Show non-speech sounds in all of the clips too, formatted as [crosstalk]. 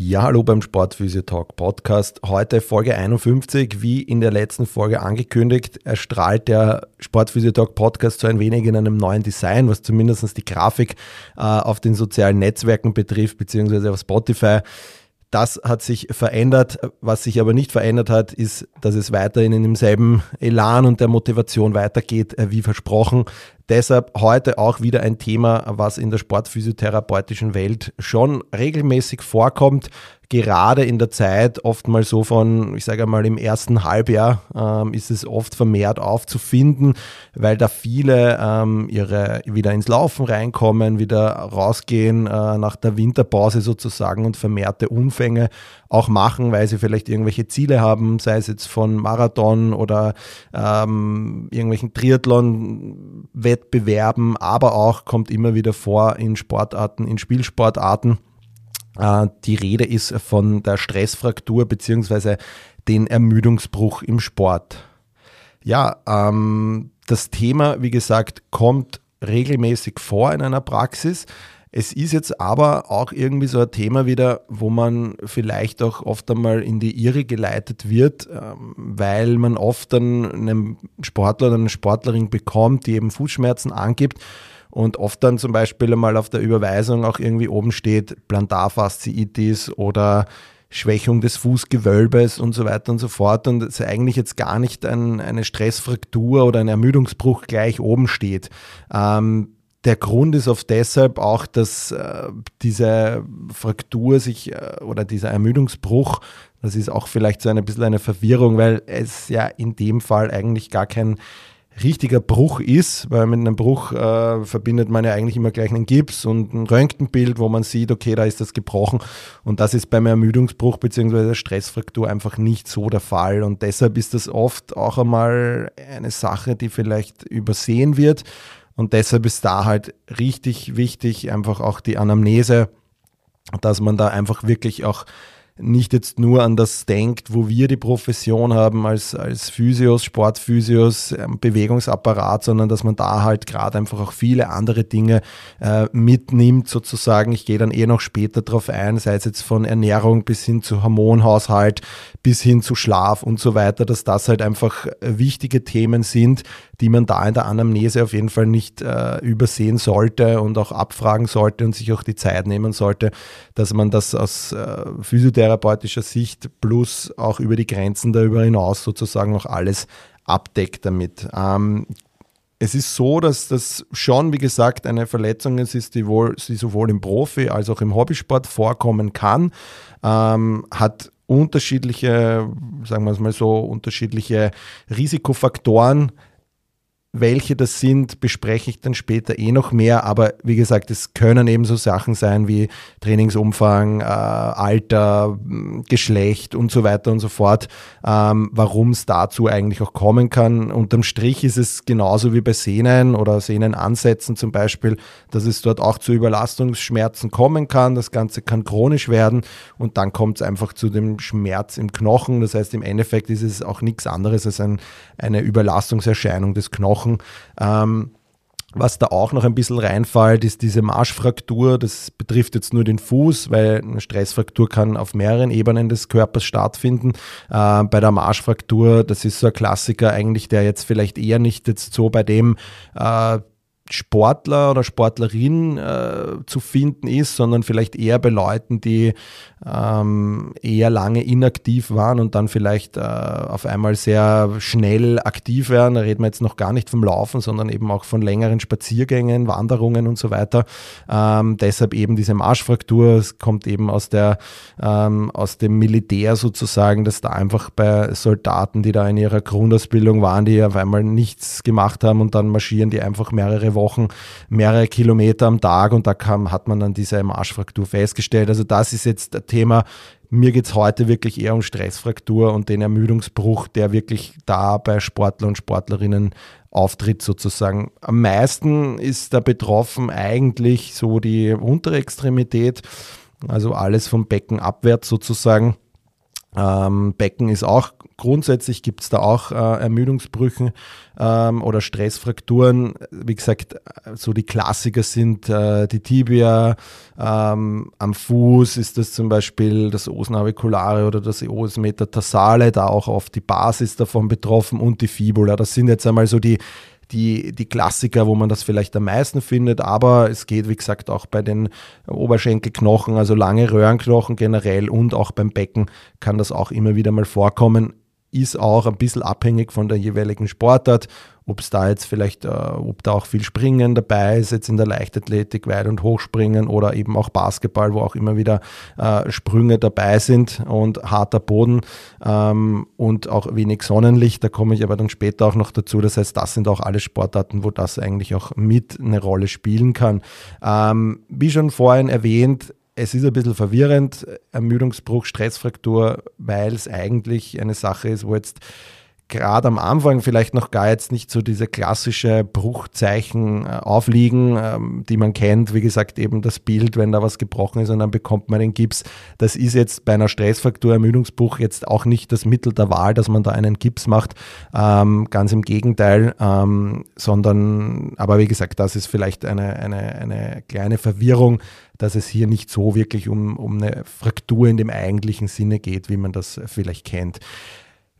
Ja, hallo beim Sportphysio Talk Podcast. Heute Folge 51. Wie in der letzten Folge angekündigt, erstrahlt der Sportphysio Talk Podcast so ein wenig in einem neuen Design, was zumindest die Grafik äh, auf den sozialen Netzwerken betrifft, beziehungsweise auf Spotify. Das hat sich verändert. Was sich aber nicht verändert hat, ist, dass es weiterhin in demselben Elan und der Motivation weitergeht, äh, wie versprochen. Deshalb heute auch wieder ein Thema, was in der sportphysiotherapeutischen Welt schon regelmäßig vorkommt, gerade in der Zeit, oft mal so von, ich sage mal, im ersten Halbjahr ähm, ist es oft vermehrt aufzufinden, weil da viele ähm, ihre wieder ins Laufen reinkommen, wieder rausgehen äh, nach der Winterpause sozusagen und vermehrte Umfänge auch machen, weil sie vielleicht irgendwelche Ziele haben, sei es jetzt von Marathon oder ähm, irgendwelchen Triathlon-Wettbewerben, aber auch kommt immer wieder vor in Sportarten, in Spielsportarten äh, die Rede ist von der Stressfraktur bzw. den Ermüdungsbruch im Sport. Ja, ähm, das Thema, wie gesagt, kommt regelmäßig vor in einer Praxis. Es ist jetzt aber auch irgendwie so ein Thema wieder, wo man vielleicht auch oft einmal in die Irre geleitet wird, ähm, weil man oft dann einen Sportler oder eine Sportlerin bekommt, die eben Fußschmerzen angibt und oft dann zum Beispiel einmal auf der Überweisung auch irgendwie oben steht Plantarfasziitis oder Schwächung des Fußgewölbes und so weiter und so fort und es eigentlich jetzt gar nicht ein, eine Stressfraktur oder ein Ermüdungsbruch gleich oben steht. Ähm, der Grund ist oft deshalb auch, dass äh, diese Fraktur sich äh, oder dieser Ermüdungsbruch, das ist auch vielleicht so ein bisschen eine Verwirrung, weil es ja in dem Fall eigentlich gar kein richtiger Bruch ist, weil mit einem Bruch äh, verbindet man ja eigentlich immer gleich einen Gips und ein Röntgenbild, wo man sieht, okay, da ist das gebrochen. Und das ist beim Ermüdungsbruch bzw. Stressfraktur einfach nicht so der Fall. Und deshalb ist das oft auch einmal eine Sache, die vielleicht übersehen wird. Und deshalb ist da halt richtig wichtig, einfach auch die Anamnese, dass man da einfach wirklich auch nicht jetzt nur an das denkt, wo wir die Profession haben als, als Physios, Sportphysios, ähm, Bewegungsapparat, sondern dass man da halt gerade einfach auch viele andere Dinge äh, mitnimmt sozusagen. Ich gehe dann eh noch später drauf ein, sei es jetzt von Ernährung bis hin zu Hormonhaushalt, bis hin zu Schlaf und so weiter, dass das halt einfach wichtige Themen sind, die man da in der Anamnese auf jeden Fall nicht äh, übersehen sollte und auch abfragen sollte und sich auch die Zeit nehmen sollte, dass man das aus äh, physiotherapeutischer Sicht plus auch über die Grenzen darüber hinaus sozusagen auch alles abdeckt damit. Ähm, es ist so, dass das schon, wie gesagt, eine Verletzung ist, die, wohl, die sowohl im Profi- als auch im Hobbysport vorkommen kann. Ähm, hat unterschiedliche, sagen wir es mal so, unterschiedliche Risikofaktoren, welche das sind, bespreche ich dann später eh noch mehr. Aber wie gesagt, es können eben so Sachen sein wie Trainingsumfang, äh, Alter, Geschlecht und so weiter und so fort, ähm, warum es dazu eigentlich auch kommen kann. Unterm Strich ist es genauso wie bei Sehnen oder Sehnenansätzen zum Beispiel, dass es dort auch zu Überlastungsschmerzen kommen kann. Das Ganze kann chronisch werden und dann kommt es einfach zu dem Schmerz im Knochen. Das heißt, im Endeffekt ist es auch nichts anderes als ein, eine Überlastungserscheinung des Knochens gesprochen. Ähm, was da auch noch ein bisschen reinfällt, ist diese Marschfraktur. Das betrifft jetzt nur den Fuß, weil eine Stressfraktur kann auf mehreren Ebenen des Körpers stattfinden. Äh, bei der Marschfraktur, das ist so ein Klassiker eigentlich, der jetzt vielleicht eher nicht jetzt so bei dem äh, Sportler oder Sportlerin äh, zu finden ist, sondern vielleicht eher bei Leuten, die ähm, eher lange inaktiv waren und dann vielleicht äh, auf einmal sehr schnell aktiv werden. Da reden wir jetzt noch gar nicht vom Laufen, sondern eben auch von längeren Spaziergängen, Wanderungen und so weiter. Ähm, deshalb eben diese Marschfraktur. Es kommt eben aus, der, ähm, aus dem Militär sozusagen, dass da einfach bei Soldaten, die da in ihrer Grundausbildung waren, die auf einmal nichts gemacht haben und dann marschieren die einfach mehrere Wochen mehrere Kilometer am Tag und da kam, hat man dann diese Marschfraktur festgestellt. Also das ist jetzt ein Thema, mir geht es heute wirklich eher um Stressfraktur und den Ermüdungsbruch, der wirklich da bei Sportler und Sportlerinnen auftritt sozusagen. Am meisten ist da betroffen eigentlich so die untere Extremität, also alles vom Becken abwärts sozusagen. Ähm, Becken ist auch grundsätzlich gibt es da auch äh, Ermüdungsbrüchen ähm, oder Stressfrakturen. Wie gesagt, so die Klassiker sind äh, die Tibia, ähm, am Fuß ist das zum Beispiel das Os naviculare oder das Os metatarsale, da auch oft die Basis davon betroffen und die Fibula. Das sind jetzt einmal so die die, die Klassiker, wo man das vielleicht am meisten findet, aber es geht, wie gesagt, auch bei den Oberschenkelknochen, also lange Röhrenknochen generell und auch beim Becken kann das auch immer wieder mal vorkommen ist auch ein bisschen abhängig von der jeweiligen Sportart, ob es da jetzt vielleicht, äh, ob da auch viel Springen dabei ist, jetzt in der Leichtathletik, Weit- und Hochspringen oder eben auch Basketball, wo auch immer wieder äh, Sprünge dabei sind und harter Boden ähm, und auch wenig Sonnenlicht. Da komme ich aber dann später auch noch dazu. Das heißt, das sind auch alle Sportarten, wo das eigentlich auch mit eine Rolle spielen kann. Ähm, wie schon vorhin erwähnt, es ist ein bisschen verwirrend, Ermüdungsbruch, Stressfraktur, weil es eigentlich eine Sache ist, wo jetzt gerade am Anfang vielleicht noch gar jetzt nicht so diese klassische Bruchzeichen äh, aufliegen, ähm, die man kennt. Wie gesagt, eben das Bild, wenn da was gebrochen ist und dann bekommt man den Gips. Das ist jetzt bei einer Stressfraktur, Ermüdungsbruch jetzt auch nicht das Mittel der Wahl, dass man da einen Gips macht. Ähm, ganz im Gegenteil, ähm, sondern, aber wie gesagt, das ist vielleicht eine, eine, eine kleine Verwirrung, dass es hier nicht so wirklich um, um eine Fraktur in dem eigentlichen Sinne geht, wie man das vielleicht kennt.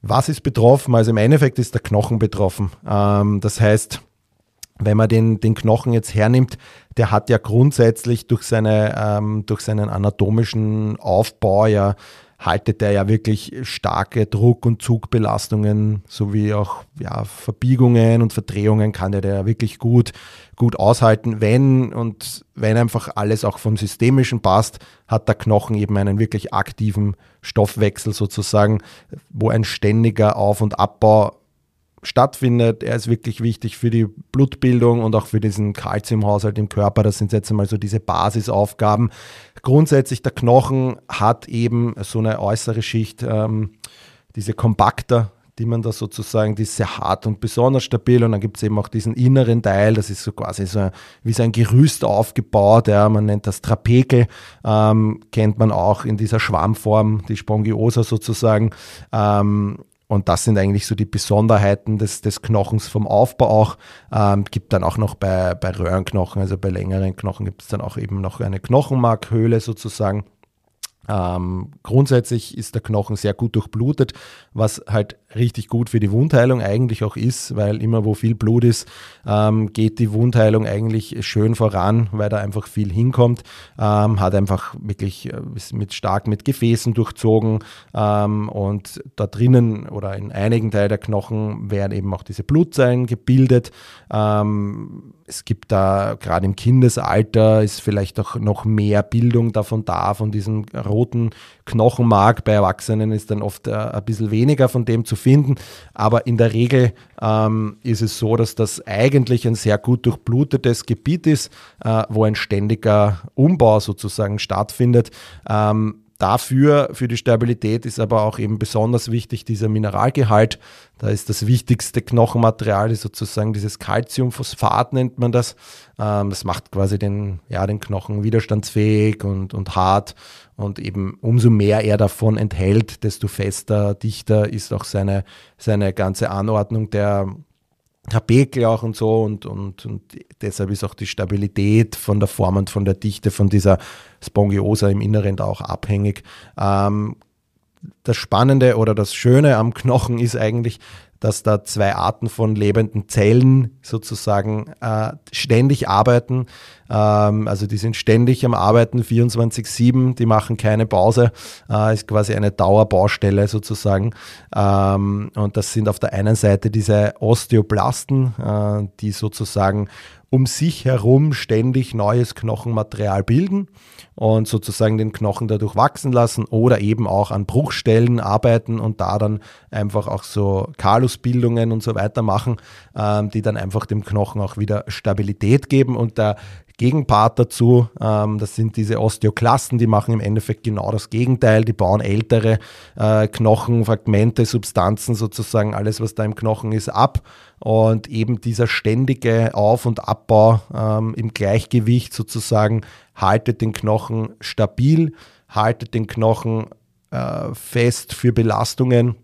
Was ist betroffen? Also im Endeffekt ist der Knochen betroffen. Ähm, das heißt, wenn man den, den Knochen jetzt hernimmt, der hat ja grundsätzlich durch, seine, ähm, durch seinen anatomischen Aufbau ja haltet er ja wirklich starke Druck- und Zugbelastungen sowie auch ja, Verbiegungen und Verdrehungen kann er ja wirklich gut, gut aushalten. Wenn und wenn einfach alles auch vom Systemischen passt, hat der Knochen eben einen wirklich aktiven Stoffwechsel sozusagen, wo ein ständiger Auf- und Abbau stattfindet. Er ist wirklich wichtig für die Blutbildung und auch für diesen Kalziumhaushalt im Körper. Das sind jetzt einmal so diese Basisaufgaben. Grundsätzlich der Knochen hat eben so eine äußere Schicht, ähm, diese Kompakter, die man da sozusagen, die ist sehr hart und besonders stabil. Und dann gibt es eben auch diesen inneren Teil, das ist so quasi so wie so ein Gerüst aufgebaut. Ja, man nennt das Trapekel, ähm, kennt man auch in dieser Schwammform, die Spongiosa sozusagen. Ähm, und das sind eigentlich so die Besonderheiten des, des Knochens vom Aufbau auch. Ähm, gibt dann auch noch bei, bei Röhrenknochen, also bei längeren Knochen gibt es dann auch eben noch eine Knochenmarkhöhle sozusagen. Ähm, grundsätzlich ist der Knochen sehr gut durchblutet, was halt richtig gut für die Wundheilung eigentlich auch ist, weil immer wo viel Blut ist, ähm, geht die Wundheilung eigentlich schön voran, weil da einfach viel hinkommt. Ähm, hat einfach wirklich äh, mit stark mit Gefäßen durchzogen ähm, und da drinnen oder in einigen Teilen der Knochen werden eben auch diese Blutzellen gebildet. Ähm, es gibt da gerade im Kindesalter ist vielleicht auch noch mehr Bildung davon da, von diesem roten Knochenmark. Bei Erwachsenen ist dann oft äh, ein bisschen weniger von dem zu finden. Aber in der Regel ähm, ist es so, dass das eigentlich ein sehr gut durchblutetes Gebiet ist, äh, wo ein ständiger Umbau sozusagen stattfindet. Ähm, Dafür, für die Stabilität ist aber auch eben besonders wichtig dieser Mineralgehalt. Da ist das wichtigste Knochenmaterial ist sozusagen dieses Calciumphosphat nennt man das. Ähm, das macht quasi den, ja, den Knochen widerstandsfähig und, und hart. Und eben umso mehr er davon enthält, desto fester, dichter ist auch seine, seine ganze Anordnung der, Tapekel auch und so und, und, und deshalb ist auch die Stabilität von der Form und von der Dichte von dieser Spongiosa im Inneren da auch abhängig. Ähm, das Spannende oder das Schöne am Knochen ist eigentlich, dass da zwei Arten von lebenden Zellen sozusagen äh, ständig arbeiten. Ähm, also die sind ständig am Arbeiten, 24-7, die machen keine Pause, äh, ist quasi eine Dauerbaustelle sozusagen. Ähm, und das sind auf der einen Seite diese Osteoblasten, äh, die sozusagen um sich herum ständig neues Knochenmaterial bilden und sozusagen den Knochen dadurch wachsen lassen oder eben auch an Bruchstellen arbeiten und da dann einfach auch so Kalusbildungen und so weiter machen, ähm, die dann einfach dem Knochen auch wieder Stabilität geben. Und der Gegenpart dazu, ähm, das sind diese Osteoklasten, die machen im Endeffekt genau das Gegenteil. Die bauen ältere äh, Knochenfragmente, Substanzen sozusagen, alles was da im Knochen ist, ab. Und eben dieser ständige Auf- und Abbau ähm, im Gleichgewicht sozusagen haltet den Knochen stabil, haltet den Knochen äh, fest für Belastungen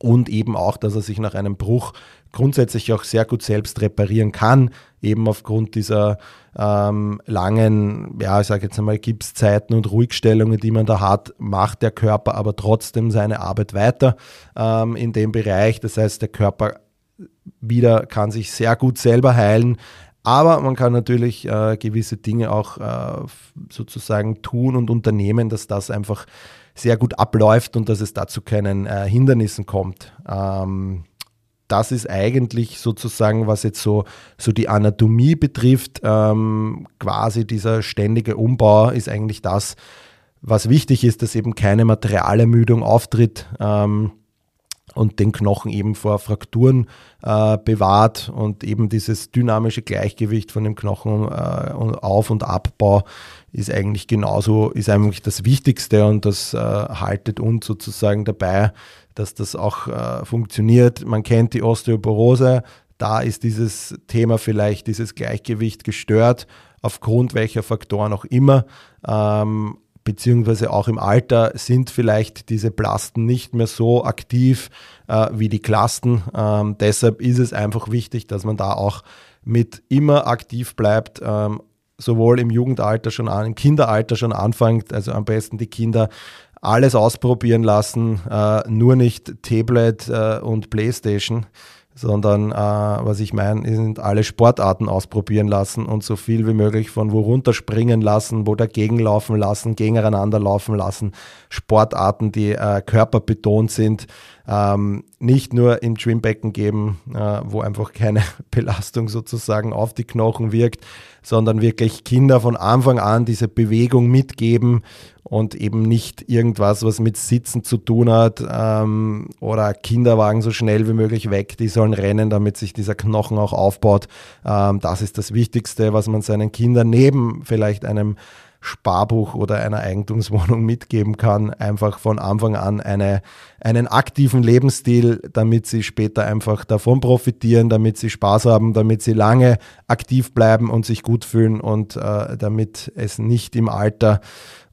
und eben auch, dass er sich nach einem Bruch grundsätzlich auch sehr gut selbst reparieren kann, eben aufgrund dieser ähm, langen, ja, ich sage jetzt einmal, Gipszeiten und Ruhigstellungen, die man da hat, macht der Körper aber trotzdem seine Arbeit weiter ähm, in dem Bereich. Das heißt, der Körper wieder kann sich sehr gut selber heilen, aber man kann natürlich äh, gewisse Dinge auch äh, sozusagen tun und unternehmen, dass das einfach sehr gut abläuft und dass es dazu keinen äh, Hindernissen kommt. Ähm, das ist eigentlich sozusagen, was jetzt so, so die Anatomie betrifft, ähm, quasi dieser ständige Umbau ist eigentlich das, was wichtig ist, dass eben keine Materialermüdung auftritt. Ähm, und den Knochen eben vor Frakturen äh, bewahrt und eben dieses dynamische Gleichgewicht von dem Knochen äh, Auf- und Abbau ist eigentlich genauso, ist eigentlich das Wichtigste und das äh, haltet uns sozusagen dabei, dass das auch äh, funktioniert. Man kennt die Osteoporose, da ist dieses Thema vielleicht, dieses Gleichgewicht gestört, aufgrund welcher Faktoren auch immer. Ähm, beziehungsweise auch im Alter sind vielleicht diese Plasten nicht mehr so aktiv äh, wie die Klasten. Ähm, deshalb ist es einfach wichtig, dass man da auch mit immer aktiv bleibt, ähm, sowohl im Jugendalter schon an, im Kinderalter schon anfängt, also am besten die Kinder alles ausprobieren lassen, äh, nur nicht Tablet äh, und Playstation, sondern äh, was ich meine, sind alle Sportarten ausprobieren lassen und so viel wie möglich von wo runterspringen lassen, wo dagegen laufen lassen, gegeneinander laufen lassen, Sportarten, die äh, körperbetont sind, ähm, nicht nur im Schwimmbecken geben, äh, wo einfach keine [laughs] Belastung sozusagen auf die Knochen wirkt, sondern wirklich Kinder von Anfang an diese Bewegung mitgeben und eben nicht irgendwas, was mit Sitzen zu tun hat ähm, oder Kinderwagen so schnell wie möglich weg, die sollen rennen, damit sich dieser Knochen auch aufbaut. Ähm, das ist das Wichtigste, was man seinen Kindern neben vielleicht einem Sparbuch oder einer Eigentumswohnung [laughs] mitgeben kann. Einfach von Anfang an eine, einen aktiven Lebensstil, damit sie später einfach davon profitieren, damit sie Spaß haben, damit sie lange aktiv bleiben und sich gut fühlen und äh, damit es nicht im Alter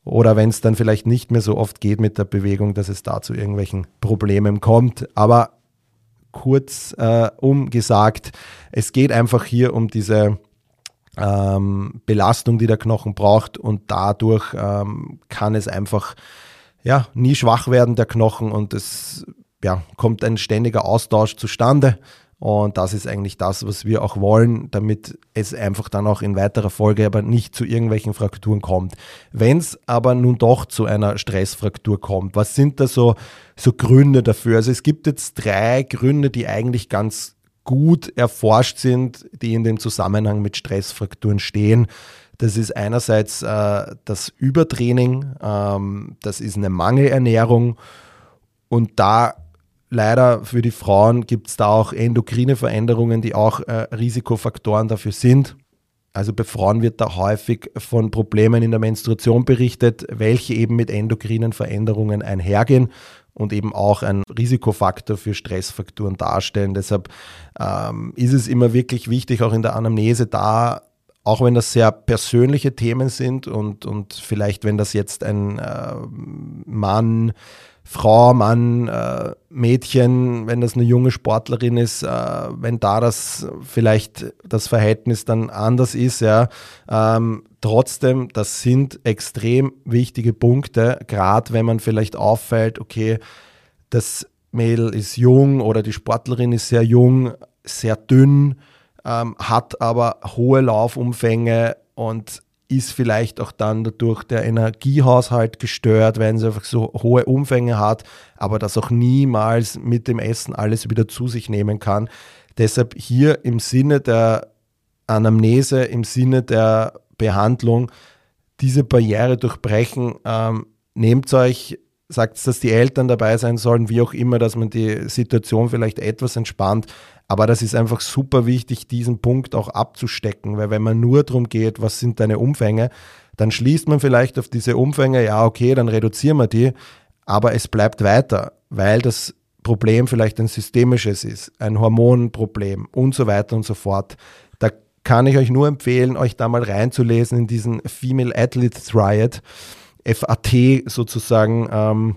oder wenn es dann vielleicht nicht mehr so oft geht mit der Bewegung, dass es da zu irgendwelchen Problemen kommt. Aber kurz äh, umgesagt, es geht einfach hier um diese ähm, Belastung, die der Knochen braucht und dadurch ähm, kann es einfach ja, nie schwach werden, der Knochen und es ja, kommt ein ständiger Austausch zustande. Und das ist eigentlich das, was wir auch wollen, damit es einfach dann auch in weiterer Folge aber nicht zu irgendwelchen Frakturen kommt. Wenn es aber nun doch zu einer Stressfraktur kommt, was sind da so, so Gründe dafür? Also es gibt jetzt drei Gründe, die eigentlich ganz gut erforscht sind, die in dem Zusammenhang mit Stressfrakturen stehen. Das ist einerseits äh, das Übertraining, ähm, das ist eine Mangelernährung und da leider für die Frauen gibt es da auch endokrine Veränderungen, die auch äh, Risikofaktoren dafür sind. Also bei Frauen wird da häufig von Problemen in der Menstruation berichtet, welche eben mit endokrinen Veränderungen einhergehen und eben auch ein Risikofaktor für Stressfaktoren darstellen. Deshalb ähm, ist es immer wirklich wichtig, auch in der Anamnese da, auch wenn das sehr persönliche Themen sind und, und vielleicht, wenn das jetzt ein äh, Mann, Frau, Mann, äh, Mädchen, wenn das eine junge Sportlerin ist, äh, wenn da das vielleicht das Verhältnis dann anders ist, ja, ähm, trotzdem, das sind extrem wichtige Punkte, gerade wenn man vielleicht auffällt, okay, das Mädel ist jung oder die Sportlerin ist sehr jung, sehr dünn, ähm, hat aber hohe Laufumfänge, und ist vielleicht auch dann dadurch der Energiehaushalt gestört, wenn sie einfach so hohe Umfänge hat, aber das auch niemals mit dem Essen alles wieder zu sich nehmen kann. Deshalb hier im Sinne der Anamnese, im Sinne der Behandlung diese Barriere durchbrechen. Ähm, nehmt euch, sagt, dass die Eltern dabei sein sollen, wie auch immer, dass man die Situation vielleicht etwas entspannt. Aber das ist einfach super wichtig, diesen Punkt auch abzustecken, weil wenn man nur darum geht, was sind deine Umfänge, dann schließt man vielleicht auf diese Umfänge, ja, okay, dann reduzieren wir die, aber es bleibt weiter, weil das Problem vielleicht ein systemisches ist, ein Hormonproblem und so weiter und so fort. Da kann ich euch nur empfehlen, euch da mal reinzulesen in diesen Female Athlete Triad, FAT sozusagen. Ähm,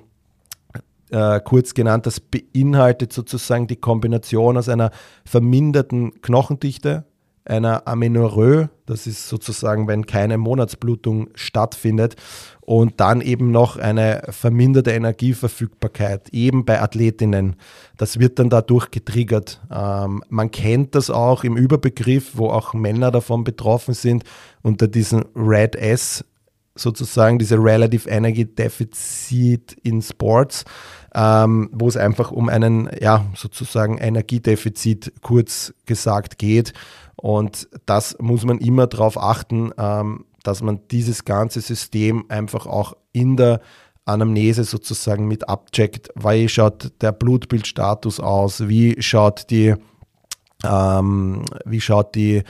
äh, kurz genannt, das beinhaltet sozusagen die Kombination aus einer verminderten Knochendichte, einer Amenorrhoe, das ist sozusagen, wenn keine Monatsblutung stattfindet, und dann eben noch eine verminderte Energieverfügbarkeit, eben bei Athletinnen. Das wird dann dadurch getriggert. Ähm, man kennt das auch im Überbegriff, wo auch Männer davon betroffen sind, unter diesem Red S sozusagen diese Relative Energy Deficit in Sports, ähm, wo es einfach um einen, ja, sozusagen Energiedefizit kurz gesagt geht. Und das muss man immer darauf achten, ähm, dass man dieses ganze System einfach auch in der Anamnese sozusagen mit abcheckt. Wie schaut der Blutbildstatus aus? Wie schaut die, ähm, wie schaut die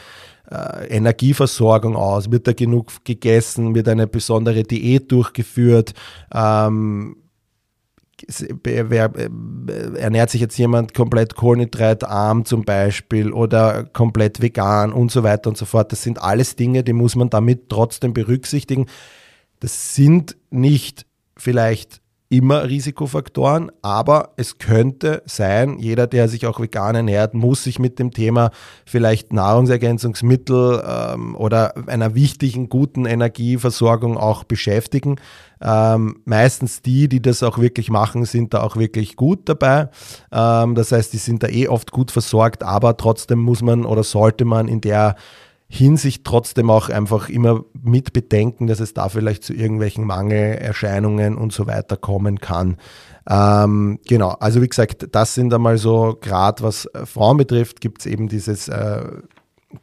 Energieversorgung aus? Wird da genug gegessen? Wird eine besondere Diät durchgeführt? Ähm, ernährt sich jetzt jemand komplett kohlenhydratarm zum Beispiel oder komplett vegan und so weiter und so fort. Das sind alles Dinge, die muss man damit trotzdem berücksichtigen. Das sind nicht vielleicht immer Risikofaktoren, aber es könnte sein, jeder, der sich auch vegan ernährt, muss sich mit dem Thema vielleicht Nahrungsergänzungsmittel ähm, oder einer wichtigen, guten Energieversorgung auch beschäftigen. Ähm, meistens die, die das auch wirklich machen, sind da auch wirklich gut dabei. Ähm, das heißt, die sind da eh oft gut versorgt, aber trotzdem muss man oder sollte man in der Hinsicht trotzdem auch einfach immer mit bedenken, dass es da vielleicht zu irgendwelchen Mangelerscheinungen und so weiter kommen kann. Ähm, genau, also wie gesagt, das sind einmal so, gerade was Frauen betrifft, gibt es eben dieses, äh,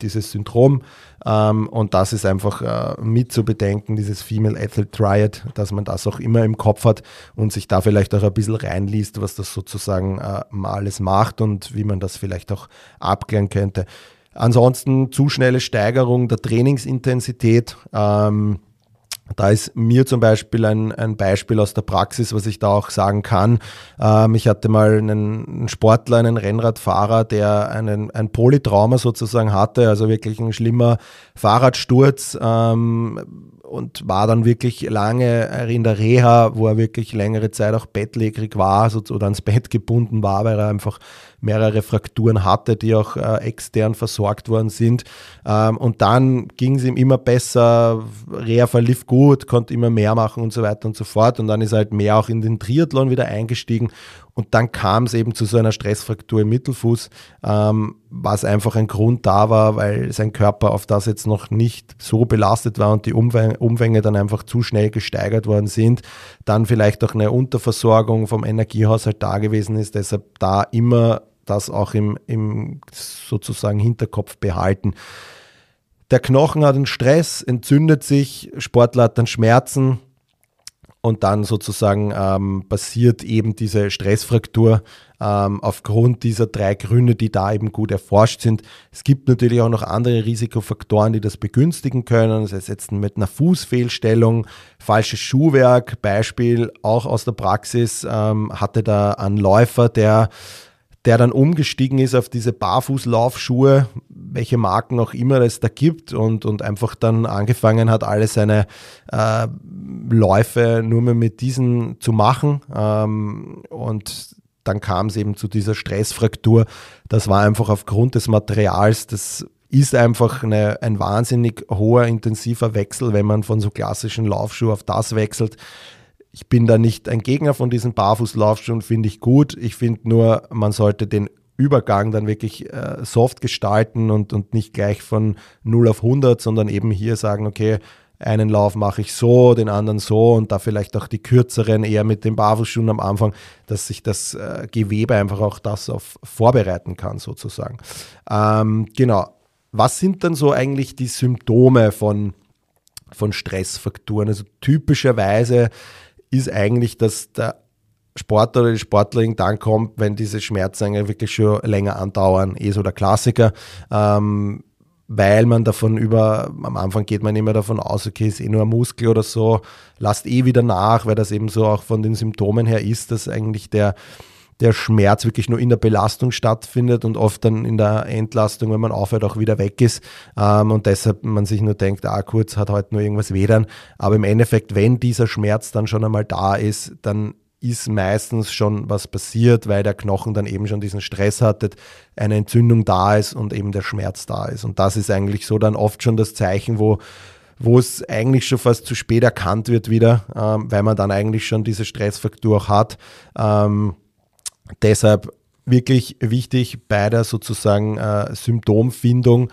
dieses Syndrom ähm, und das ist einfach äh, mit zu bedenken, dieses Female Athlete Triad, dass man das auch immer im Kopf hat und sich da vielleicht auch ein bisschen reinliest, was das sozusagen äh, alles macht und wie man das vielleicht auch abklären könnte. Ansonsten zu schnelle Steigerung der Trainingsintensität. Ähm, da ist mir zum Beispiel ein, ein Beispiel aus der Praxis, was ich da auch sagen kann. Ähm, ich hatte mal einen Sportler, einen Rennradfahrer, der einen, ein Polytrauma sozusagen hatte, also wirklich ein schlimmer Fahrradsturz ähm, und war dann wirklich lange in der Reha, wo er wirklich längere Zeit auch bettlägerig war oder ans Bett gebunden war, weil er einfach mehrere Frakturen hatte, die auch äh, extern versorgt worden sind. Ähm, und dann ging es ihm immer besser, Reha verlief gut, konnte immer mehr machen und so weiter und so fort. Und dann ist er halt mehr auch in den Triathlon wieder eingestiegen. Und dann kam es eben zu so einer Stressfraktur im Mittelfuß, ähm, was einfach ein Grund da war, weil sein Körper auf das jetzt noch nicht so belastet war und die Umfänge dann einfach zu schnell gesteigert worden sind. Dann vielleicht auch eine Unterversorgung vom Energiehaushalt da gewesen ist. Deshalb da immer das auch im, im sozusagen Hinterkopf behalten. Der Knochen hat einen Stress, entzündet sich, Sportler hat dann Schmerzen und dann sozusagen ähm, passiert eben diese Stressfraktur ähm, aufgrund dieser drei Gründe, die da eben gut erforscht sind. Es gibt natürlich auch noch andere Risikofaktoren, die das begünstigen können. Das heißt mit einer Fußfehlstellung, falsches Schuhwerk, Beispiel auch aus der Praxis, ähm, hatte da einen Läufer, der der dann umgestiegen ist auf diese Barfußlaufschuhe, welche Marken auch immer es da gibt und, und einfach dann angefangen hat, alle seine äh, Läufe nur mehr mit diesen zu machen. Ähm, und dann kam es eben zu dieser Stressfraktur. Das war einfach aufgrund des Materials, das ist einfach eine, ein wahnsinnig hoher, intensiver Wechsel, wenn man von so klassischen Laufschuhen auf das wechselt ich bin da nicht ein Gegner von diesen Barfußlaufschuhen, finde ich gut. Ich finde nur, man sollte den Übergang dann wirklich äh, soft gestalten und, und nicht gleich von 0 auf 100, sondern eben hier sagen, okay, einen Lauf mache ich so, den anderen so und da vielleicht auch die kürzeren eher mit den Barfußschuhen am Anfang, dass sich das äh, Gewebe einfach auch das auf vorbereiten kann sozusagen. Ähm, genau. Was sind dann so eigentlich die Symptome von, von Stressfaktoren? Also typischerweise ist eigentlich, dass der Sportler oder die Sportlerin dann kommt, wenn diese Schmerzen wirklich schon länger andauern, eh so der Klassiker. Ähm, weil man davon über, am Anfang geht man immer davon aus, okay, ist eh nur ein Muskel oder so, lasst eh wieder nach, weil das eben so auch von den Symptomen her ist, dass eigentlich der, der Schmerz wirklich nur in der Belastung stattfindet und oft dann in der Entlastung, wenn man aufhört, auch wieder weg ist. Ähm, und deshalb man sich nur denkt, ah, kurz hat heute nur irgendwas wedern. Aber im Endeffekt, wenn dieser Schmerz dann schon einmal da ist, dann ist meistens schon was passiert, weil der Knochen dann eben schon diesen Stress hatte, eine Entzündung da ist und eben der Schmerz da ist. Und das ist eigentlich so dann oft schon das Zeichen, wo, wo es eigentlich schon fast zu spät erkannt wird wieder, ähm, weil man dann eigentlich schon diese Stressfaktor auch hat. Ähm, deshalb wirklich wichtig bei der sozusagen äh, Symptomfindung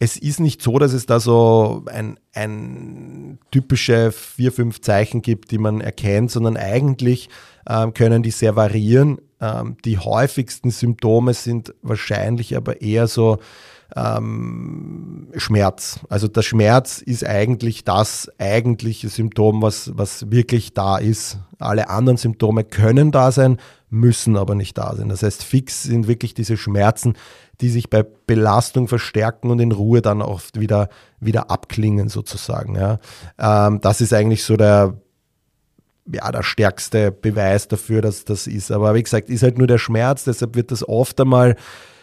es ist nicht so, dass es da so ein, ein typische vier, fünf Zeichen gibt, die man erkennt, sondern eigentlich ähm, können die sehr variieren. Ähm, die häufigsten Symptome sind wahrscheinlich aber eher so ähm, Schmerz. Also der Schmerz ist eigentlich das eigentliche Symptom, was, was wirklich da ist. Alle anderen Symptome können da sein, müssen aber nicht da sein. Das heißt, fix sind wirklich diese Schmerzen, die sich bei Belastung verstärken und in Ruhe dann oft wieder, wieder abklingen sozusagen. Ja. Ähm, das ist eigentlich so der, ja, der stärkste Beweis dafür, dass das ist. Aber wie gesagt, ist halt nur der Schmerz, deshalb wird das oft einmal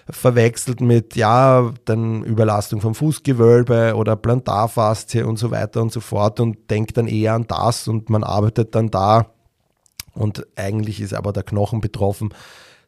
verwechselt mit, ja, dann Überlastung vom Fußgewölbe oder Plantarfaszie und so weiter und so fort und denkt dann eher an das und man arbeitet dann da und eigentlich ist aber der Knochen betroffen.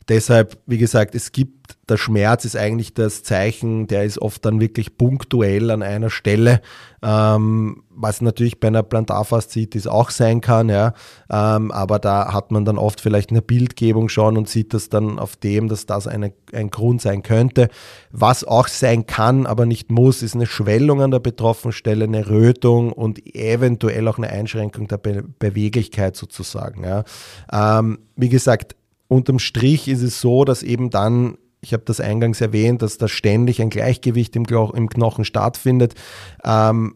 Deshalb, wie gesagt, es gibt, der Schmerz ist eigentlich das Zeichen, der ist oft dann wirklich punktuell an einer Stelle, ähm, was natürlich bei einer Plantarfaszitis auch sein kann, ja, ähm, aber da hat man dann oft vielleicht eine Bildgebung schon und sieht das dann auf dem, dass das eine, ein Grund sein könnte. Was auch sein kann, aber nicht muss, ist eine Schwellung an der betroffenen Stelle, eine Rötung und eventuell auch eine Einschränkung der Be Beweglichkeit sozusagen. Ja. Ähm, wie gesagt, unterm Strich ist es so, dass eben dann, ich habe das eingangs erwähnt, dass da ständig ein Gleichgewicht im, Knochen stattfindet. Ähm,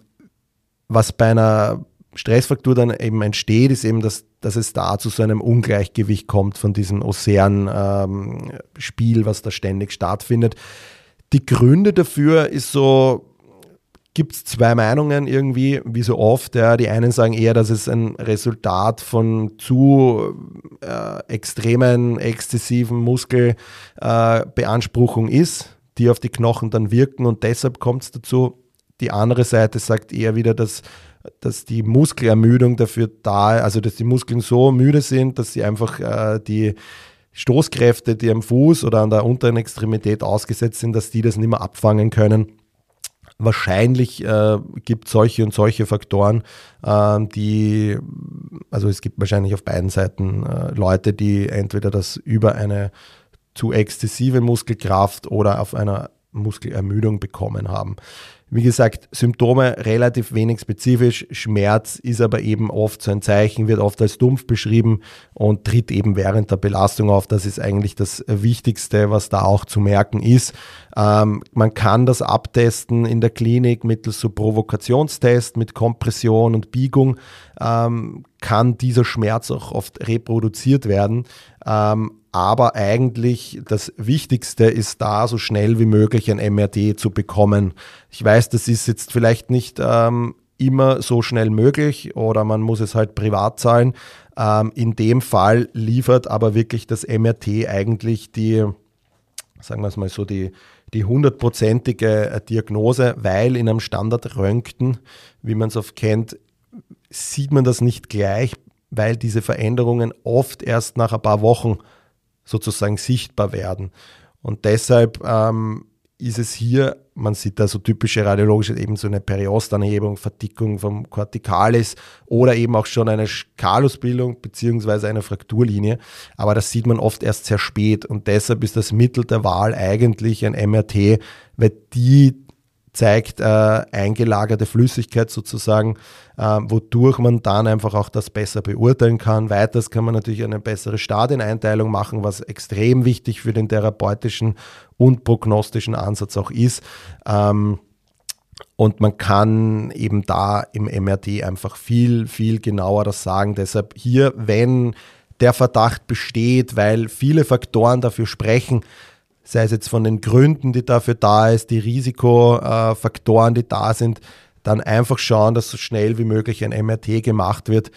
was bei einer Stressfraktur dann eben entsteht, ist eben, dass, dass es da zu so einem Ungleichgewicht kommt von diesem Ozean-Spiel, ähm, was da ständig stattfindet. Die Gründe dafür ist so gibt es zwei Meinungen irgendwie, wie so oft. Ja. Die einen sagen eher, dass es ein Resultat von zu äh, extremen, exzessiven Muskelbeanspruchung äh, ist, die auf die Knochen dann wirken und deshalb kommt es dazu. Die andere Seite sagt eher wieder, dass, dass die Muskelermüdung dafür da, also dass die Muskeln so müde sind, dass sie einfach äh, die Stoßkräfte, die am Fuß oder an der unteren Extremität ausgesetzt sind, dass die das nicht mehr abfangen können Wahrscheinlich äh, gibt solche und solche Faktoren, äh, die, also es gibt wahrscheinlich auf beiden Seiten äh, Leute, die entweder das über eine zu exzessive Muskelkraft oder auf einer Muskelermüdung bekommen haben. Wie gesagt, Symptome relativ wenig spezifisch. Schmerz ist aber eben oft so ein Zeichen, wird oft als dumpf beschrieben und tritt eben während der Belastung auf. Das ist eigentlich das Wichtigste, was da auch zu merken ist. Ähm, man kann das abtesten in der Klinik mittels so Provokationstest mit Kompression und Biegung. Ähm, kann dieser Schmerz auch oft reproduziert werden. Ähm, aber eigentlich das Wichtigste ist da so schnell wie möglich ein MRT zu bekommen. Ich weiß, das ist jetzt vielleicht nicht ähm, immer so schnell möglich oder man muss es halt privat zahlen. Ähm, in dem Fall liefert aber wirklich das MRT eigentlich die, sagen wir es mal so, die, die hundertprozentige äh, Diagnose, weil in einem Standardröntgen, wie man es oft kennt, sieht man das nicht gleich, weil diese Veränderungen oft erst nach ein paar Wochen sozusagen sichtbar werden. Und deshalb ähm, ist es hier, man sieht da so typische radiologische, eben so eine Periostanhebung, Verdickung vom Corticalis oder eben auch schon eine Skalusbildung beziehungsweise eine Frakturlinie. Aber das sieht man oft erst sehr spät und deshalb ist das Mittel der Wahl eigentlich ein MRT, weil die zeigt äh, eingelagerte Flüssigkeit sozusagen, äh, wodurch man dann einfach auch das besser beurteilen kann. Weiters kann man natürlich eine bessere Stadieneinteilung machen, was extrem wichtig für den therapeutischen und prognostischen Ansatz auch ist. Ähm, und man kann eben da im MRT einfach viel, viel genauer das sagen. Deshalb hier, wenn der Verdacht besteht, weil viele Faktoren dafür sprechen, sei es jetzt von den Gründen, die dafür da ist, die Risikofaktoren, die da sind, dann einfach schauen, dass so schnell wie möglich ein MRT gemacht wird.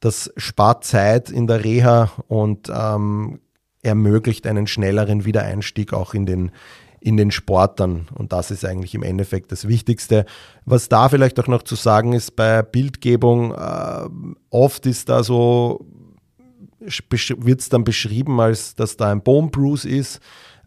Das spart Zeit in der Reha und ähm, ermöglicht einen schnelleren Wiedereinstieg auch in den, in den Sport dann. Und das ist eigentlich im Endeffekt das Wichtigste. Was da vielleicht auch noch zu sagen ist bei Bildgebung, äh, oft ist da so, wird es dann beschrieben, als dass da ein Bone Bruise ist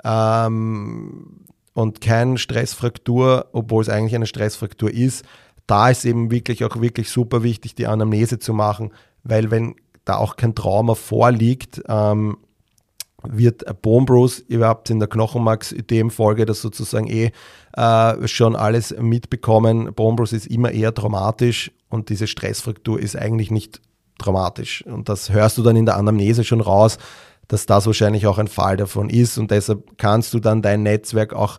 ähm, und keine Stressfraktur, obwohl es eigentlich eine Stressfraktur ist. Da ist eben wirklich auch wirklich super wichtig, die Anamnese zu machen, weil wenn da auch kein Trauma vorliegt, ähm, wird Bone Bruce, habt in der Knochenmarks-Ideen-Folge das sozusagen eh äh, schon alles mitbekommen. Bone Bruce ist immer eher traumatisch und diese Stressfraktur ist eigentlich nicht traumatisch. Und das hörst du dann in der Anamnese schon raus, dass das wahrscheinlich auch ein Fall davon ist. Und deshalb kannst du dann dein Netzwerk auch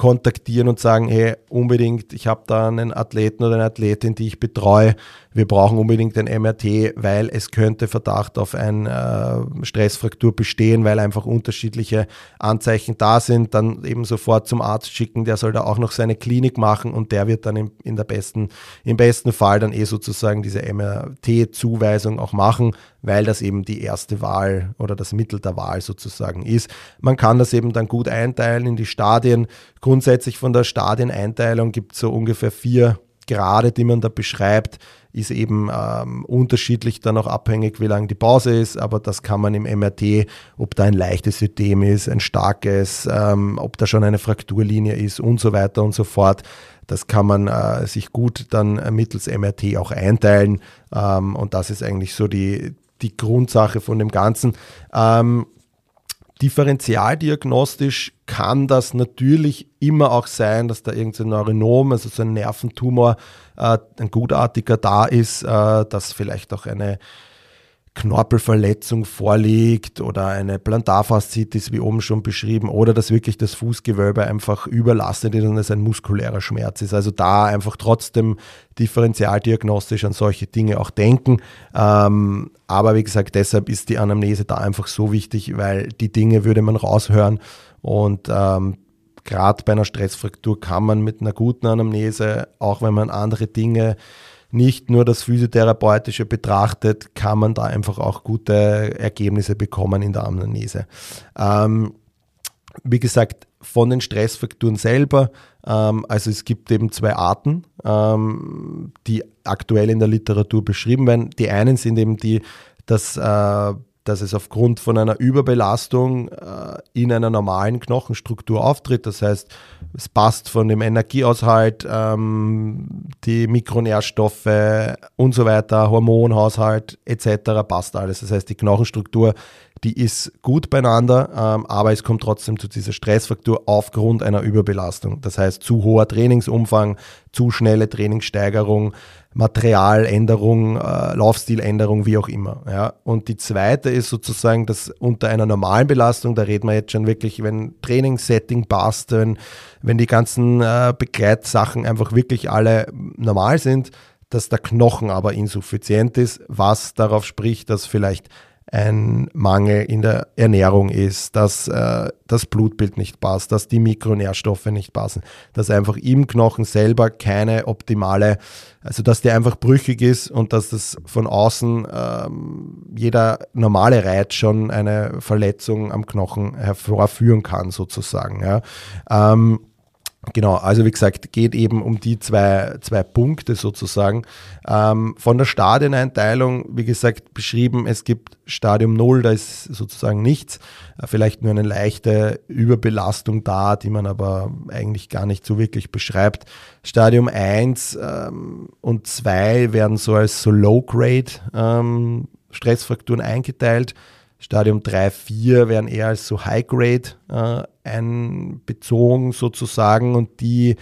kontaktieren und sagen, hey, unbedingt, ich habe da einen Athleten oder eine Athletin, die ich betreue, wir brauchen unbedingt ein MRT, weil es könnte Verdacht auf eine äh, Stressfraktur bestehen, weil einfach unterschiedliche Anzeichen da sind, dann eben sofort zum Arzt schicken, der soll da auch noch seine Klinik machen und der wird dann im, in der besten, im besten Fall dann eh sozusagen diese MRT-Zuweisung auch machen, weil das eben die erste Wahl oder das Mittel der Wahl sozusagen ist. Man kann das eben dann gut einteilen in die Stadien. Grundsätzlich von der Stadieneinteilung gibt es so ungefähr vier Grade, die man da beschreibt ist eben ähm, unterschiedlich dann auch abhängig, wie lang die Pause ist, aber das kann man im MRT, ob da ein leichtes System ist, ein starkes, ähm, ob da schon eine Frakturlinie ist und so weiter und so fort. Das kann man äh, sich gut dann mittels MRT auch einteilen ähm, und das ist eigentlich so die, die Grundsache von dem Ganzen. Ähm, Differentialdiagnostisch kann das natürlich immer auch sein, dass da irgendein Neuronom, also so ein Nerventumor, äh, ein gutartiger da ist, äh, dass vielleicht auch eine Knorpelverletzung vorliegt oder eine Plantarfaszitis, wie oben schon beschrieben, oder dass wirklich das Fußgewölbe einfach überlastet ist und es ein muskulärer Schmerz ist. Also da einfach trotzdem differentialdiagnostisch an solche Dinge auch denken. Ähm, aber wie gesagt, deshalb ist die Anamnese da einfach so wichtig, weil die Dinge würde man raushören und ähm, gerade bei einer Stressfraktur kann man mit einer guten Anamnese, auch wenn man andere Dinge nicht nur das Physiotherapeutische betrachtet, kann man da einfach auch gute Ergebnisse bekommen in der Anamnese. Ähm, wie gesagt, von den Stressfaktoren selber, ähm, also es gibt eben zwei Arten, ähm, die aktuell in der Literatur beschrieben werden. Die einen sind eben die, dass äh, dass es aufgrund von einer Überbelastung äh, in einer normalen Knochenstruktur auftritt. Das heißt, es passt von dem Energieaushalt, ähm, die Mikronährstoffe und so weiter, Hormonhaushalt etc. passt alles. Das heißt, die Knochenstruktur, die ist gut beieinander, ähm, aber es kommt trotzdem zu dieser Stressfaktor aufgrund einer Überbelastung. Das heißt, zu hoher Trainingsumfang, zu schnelle Trainingssteigerung, Materialänderung, äh, Laufstiländerung, wie auch immer. Ja. Und die zweite ist sozusagen, dass unter einer normalen Belastung, da reden wir jetzt schon wirklich, wenn Trainingssetting passt, wenn, wenn die ganzen äh, Begleitsachen einfach wirklich alle normal sind, dass der Knochen aber insuffizient ist, was darauf spricht, dass vielleicht ein Mangel in der Ernährung ist, dass äh, das Blutbild nicht passt, dass die Mikronährstoffe nicht passen, dass einfach im Knochen selber keine optimale, also dass der einfach brüchig ist und dass das von außen ähm, jeder normale Reiz schon eine Verletzung am Knochen hervorführen kann, sozusagen. Ja. Ähm, Genau, also wie gesagt, geht eben um die zwei, zwei Punkte sozusagen. Ähm, von der Stadioneinteilung, wie gesagt, beschrieben, es gibt Stadium 0, da ist sozusagen nichts, äh, vielleicht nur eine leichte Überbelastung da, die man aber eigentlich gar nicht so wirklich beschreibt. Stadium 1 ähm, und 2 werden so als so Low-Grade ähm, Stressfrakturen eingeteilt. Stadium 3, 4 werden eher als so High-Grade äh, einbezogen sozusagen und die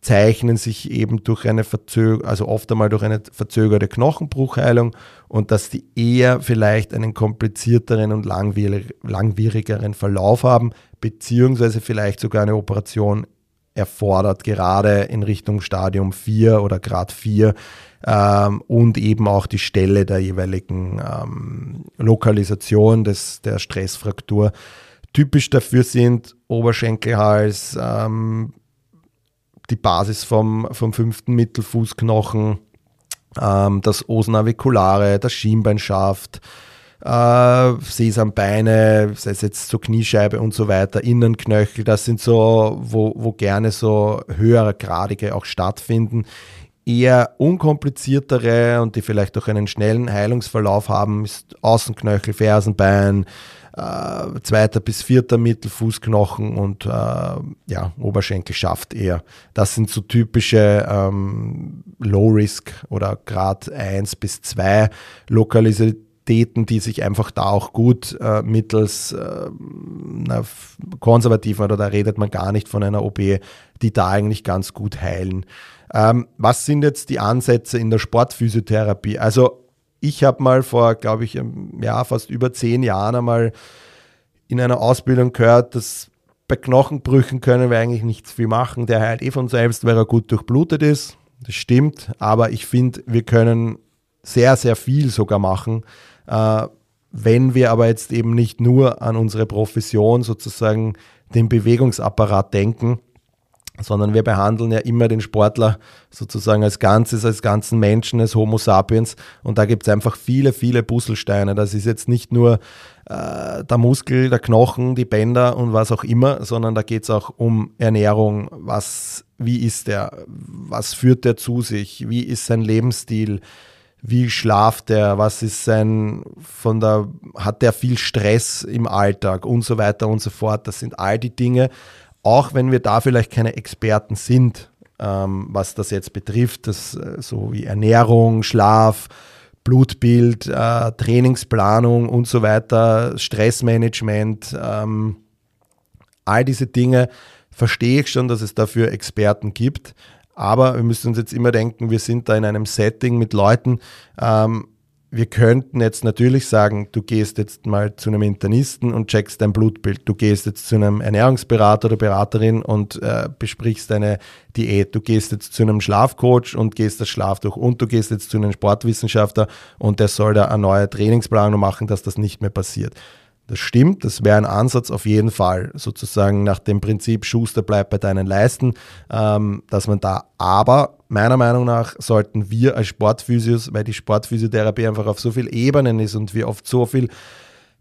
zeichnen sich eben durch eine Verzögerung, also oft einmal durch eine verzögerte Knochenbruchheilung und dass die eher vielleicht einen komplizierteren und langwierigeren Verlauf haben, beziehungsweise vielleicht sogar eine Operation erfordert, gerade in Richtung Stadium 4 oder Grad 4, ähm, und eben auch die Stelle der jeweiligen ähm, Lokalisation des, der Stressfraktur. Typisch dafür sind Oberschenkelhals, ähm, die Basis vom, vom fünften Mittelfußknochen, ähm, das Osnaviculare, das Schienbeinschaft, äh, Sesambeine, sei es jetzt so Kniescheibe und so weiter, Innenknöchel, das sind so, wo, wo gerne so höhergradige auch stattfinden. Eher unkompliziertere und die vielleicht auch einen schnellen Heilungsverlauf haben, ist Außenknöchel, Fersenbein, äh, zweiter bis vierter Mittelfußknochen und äh, ja, Oberschenkelschaft eher. Das sind so typische ähm, Low-Risk oder Grad 1 bis 2 Lokalitäten, die sich einfach da auch gut äh, mittels äh, na, konservativen, oder da redet man gar nicht von einer OP, die da eigentlich ganz gut heilen. Ähm, was sind jetzt die Ansätze in der Sportphysiotherapie? Also ich habe mal vor, glaube ich, ja, fast über zehn Jahren einmal in einer Ausbildung gehört, dass bei Knochenbrüchen können wir eigentlich nichts viel machen. Der heilt eh von selbst, weil er gut durchblutet ist. Das stimmt, aber ich finde, wir können sehr, sehr viel sogar machen. Äh, wenn wir aber jetzt eben nicht nur an unsere Profession, sozusagen den Bewegungsapparat denken, sondern wir behandeln ja immer den Sportler sozusagen als Ganzes, als ganzen Menschen, als Homo sapiens. Und da gibt es einfach viele, viele Puzzlesteine. Das ist jetzt nicht nur äh, der Muskel, der Knochen, die Bänder und was auch immer, sondern da geht es auch um Ernährung. Was, wie ist der? Was führt der zu sich? Wie ist sein Lebensstil? Wie schlaft er? Was ist sein, von der, hat der viel Stress im Alltag und so weiter und so fort? Das sind all die Dinge, auch wenn wir da vielleicht keine Experten sind, ähm, was das jetzt betrifft, das, äh, so wie Ernährung, Schlaf, Blutbild, äh, Trainingsplanung und so weiter, Stressmanagement, ähm, all diese Dinge verstehe ich schon, dass es dafür Experten gibt. Aber wir müssen uns jetzt immer denken, wir sind da in einem Setting mit Leuten, ähm, wir könnten jetzt natürlich sagen, du gehst jetzt mal zu einem Internisten und checkst dein Blutbild. Du gehst jetzt zu einem Ernährungsberater oder Beraterin und äh, besprichst deine Diät. Du gehst jetzt zu einem Schlafcoach und gehst das Schlaf durch. Und du gehst jetzt zu einem Sportwissenschaftler und der soll da eine neue Trainingsplanung machen, dass das nicht mehr passiert. Das stimmt, das wäre ein Ansatz auf jeden Fall, sozusagen nach dem Prinzip Schuster bleibt bei deinen Leisten, ähm, dass man da aber meiner Meinung nach sollten wir als Sportphysios, weil die Sportphysiotherapie einfach auf so vielen Ebenen ist und wir oft so viel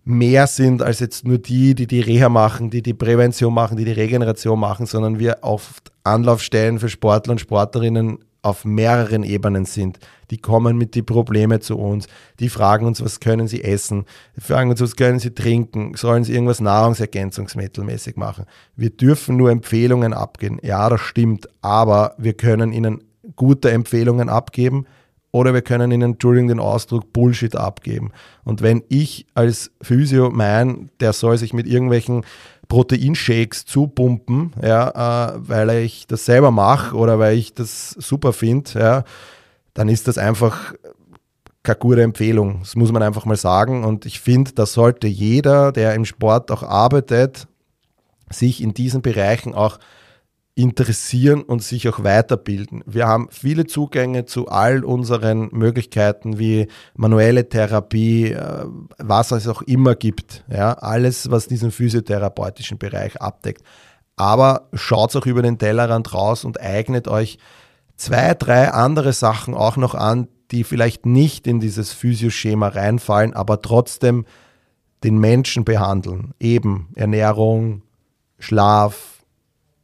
mehr sind als jetzt nur die, die die Reha machen, die die Prävention machen, die die Regeneration machen, sondern wir oft Anlaufstellen für Sportler und Sportlerinnen auf mehreren Ebenen sind. Die kommen mit die Probleme zu uns, die fragen uns, was können sie essen, die fragen uns, was können sie trinken, sollen sie irgendwas Nahrungsergänzungsmittelmäßig machen. Wir dürfen nur Empfehlungen abgeben. Ja, das stimmt, aber wir können ihnen gute Empfehlungen abgeben oder wir können ihnen, Entschuldigung den Ausdruck, Bullshit abgeben. Und wenn ich als Physio mein, der soll sich mit irgendwelchen Proteinshakes zupumpen, ja, äh, weil ich das selber mache oder weil ich das super finde, ja, dann ist das einfach keine gute Empfehlung. Das muss man einfach mal sagen. Und ich finde, da sollte jeder, der im Sport auch arbeitet, sich in diesen Bereichen auch interessieren und sich auch weiterbilden. Wir haben viele Zugänge zu all unseren Möglichkeiten wie manuelle Therapie, äh, was es auch immer gibt. Ja, alles, was diesen physiotherapeutischen Bereich abdeckt. Aber schaut auch über den Tellerrand raus und eignet euch zwei, drei andere Sachen auch noch an, die vielleicht nicht in dieses Physioschema reinfallen, aber trotzdem den Menschen behandeln. Eben Ernährung, Schlaf,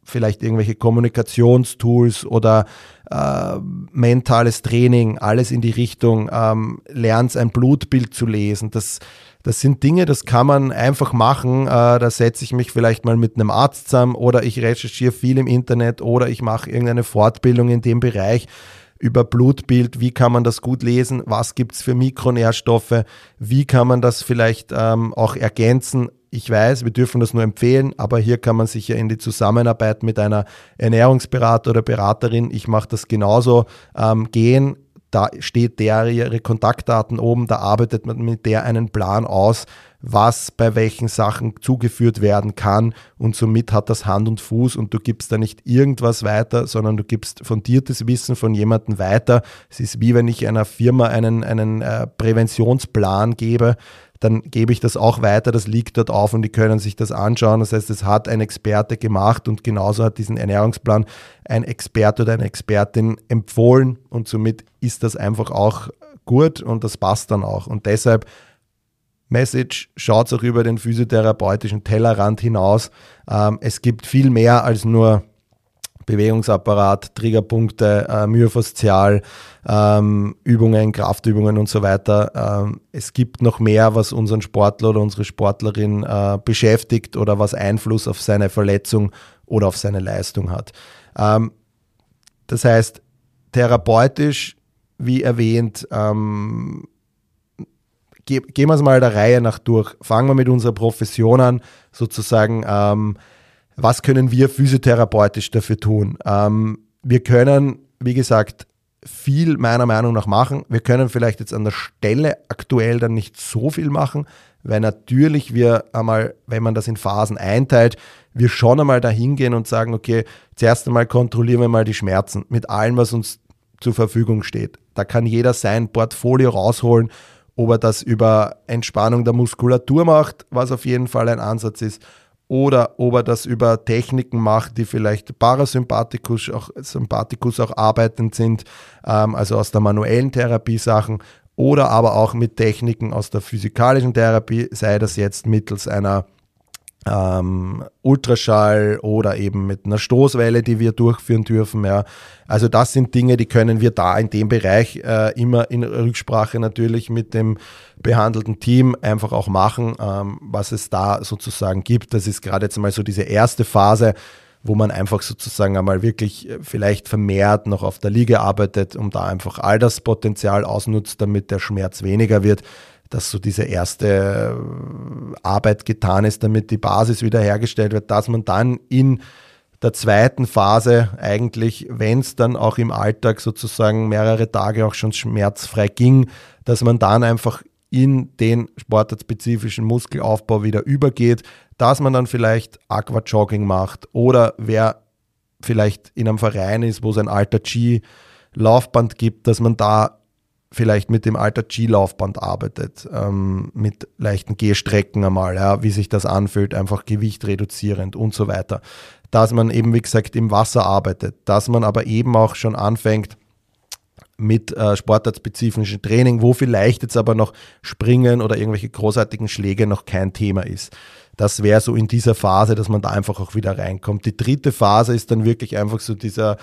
vielleicht irgendwelche Kommunikationstools oder äh, mentales Training, alles in die Richtung, ähm, lernst ein Blutbild zu lesen. Das, das sind Dinge, das kann man einfach machen. Äh, da setze ich mich vielleicht mal mit einem Arzt zusammen oder ich recherchiere viel im Internet oder ich mache irgendeine Fortbildung in dem Bereich über Blutbild, wie kann man das gut lesen, was gibt es für Mikronährstoffe, wie kann man das vielleicht ähm, auch ergänzen. Ich weiß, wir dürfen das nur empfehlen, aber hier kann man sich ja in die Zusammenarbeit mit einer Ernährungsberater oder Beraterin, ich mache das genauso, ähm, gehen. Da steht der ihre Kontaktdaten oben, da arbeitet man mit der einen Plan aus, was bei welchen Sachen zugeführt werden kann und somit hat das Hand und Fuß und du gibst da nicht irgendwas weiter, sondern du gibst fundiertes Wissen von jemandem weiter. Es ist wie wenn ich einer Firma einen, einen äh, Präventionsplan gebe, dann gebe ich das auch weiter, das liegt dort auf und die können sich das anschauen. Das heißt, es hat ein Experte gemacht und genauso hat diesen Ernährungsplan ein Experte oder eine Expertin empfohlen und somit ist das einfach auch gut und das passt dann auch. Und deshalb Message, schaut auch über den physiotherapeutischen Tellerrand hinaus. Ähm, es gibt viel mehr als nur Bewegungsapparat, Triggerpunkte, äh, myofaszial, ähm, Übungen, Kraftübungen und so weiter. Ähm, es gibt noch mehr, was unseren Sportler oder unsere Sportlerin äh, beschäftigt oder was Einfluss auf seine Verletzung oder auf seine Leistung hat. Ähm, das heißt, therapeutisch, wie erwähnt, ähm, ge gehen wir es mal der Reihe nach durch. Fangen wir mit unserer Profession an, sozusagen. Was können wir physiotherapeutisch dafür tun? Ähm, wir können, wie gesagt, viel meiner Meinung nach machen. Wir können vielleicht jetzt an der Stelle aktuell dann nicht so viel machen, weil natürlich wir einmal, wenn man das in Phasen einteilt, wir schon einmal dahin gehen und sagen, okay, zuerst einmal kontrollieren wir mal die Schmerzen mit allem, was uns zur Verfügung steht. Da kann jeder sein Portfolio rausholen ob er das über Entspannung der Muskulatur macht, was auf jeden Fall ein Ansatz ist, oder ob er das über Techniken macht, die vielleicht Parasympathikus auch, Sympathikus auch arbeitend sind, ähm, also aus der manuellen Therapie Sachen, oder aber auch mit Techniken aus der physikalischen Therapie, sei das jetzt mittels einer ähm, Ultraschall oder eben mit einer Stoßwelle, die wir durchführen dürfen. Ja. Also das sind Dinge, die können wir da in dem Bereich äh, immer in Rücksprache natürlich mit dem behandelten Team einfach auch machen, ähm, was es da sozusagen gibt. Das ist gerade jetzt mal so diese erste Phase, wo man einfach sozusagen einmal wirklich äh, vielleicht vermehrt noch auf der Liege arbeitet, um da einfach all das Potenzial ausnutzt, damit der Schmerz weniger wird dass so diese erste äh, Arbeit getan ist, damit die Basis wiederhergestellt wird, dass man dann in der zweiten Phase eigentlich, wenn es dann auch im Alltag sozusagen mehrere Tage auch schon schmerzfrei ging, dass man dann einfach in den sportartspezifischen Muskelaufbau wieder übergeht, dass man dann vielleicht Aquajogging macht oder wer vielleicht in einem Verein ist, wo es ein alter G-Laufband gibt, dass man da vielleicht mit dem alter G-Laufband arbeitet, ähm, mit leichten Gehstrecken einmal, ja, wie sich das anfühlt, einfach Gewicht reduzierend und so weiter. Dass man eben, wie gesagt, im Wasser arbeitet, dass man aber eben auch schon anfängt, mit äh, sportartspezifischen Training, wo vielleicht jetzt aber noch Springen oder irgendwelche großartigen Schläge noch kein Thema ist. Das wäre so in dieser Phase, dass man da einfach auch wieder reinkommt. Die dritte Phase ist dann wirklich einfach so dieser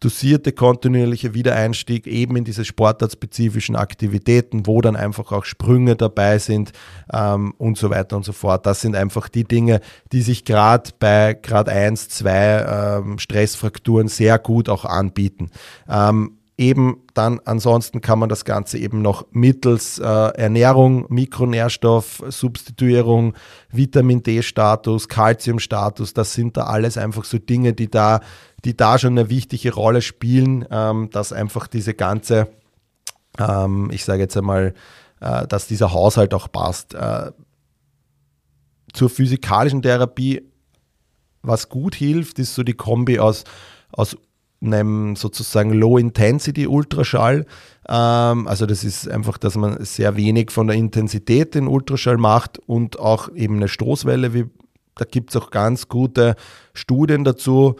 dosierte, kontinuierliche Wiedereinstieg eben in diese sportartspezifischen Aktivitäten, wo dann einfach auch Sprünge dabei sind ähm, und so weiter und so fort. Das sind einfach die Dinge, die sich gerade bei Grad 1, 2 ähm, Stressfrakturen sehr gut auch anbieten. Ähm, eben dann ansonsten kann man das Ganze eben noch mittels äh, Ernährung, Mikronährstoff, Substituierung, Vitamin D-Status, Calcium-Status, das sind da alles einfach so Dinge, die da die da schon eine wichtige Rolle spielen, ähm, dass einfach diese ganze, ähm, ich sage jetzt einmal, äh, dass dieser Haushalt auch passt. Äh, zur physikalischen Therapie, was gut hilft, ist so die Kombi aus, aus einem sozusagen Low-Intensity-Ultraschall. Ähm, also das ist einfach, dass man sehr wenig von der Intensität in Ultraschall macht und auch eben eine Stoßwelle. Wie, da gibt es auch ganz gute Studien dazu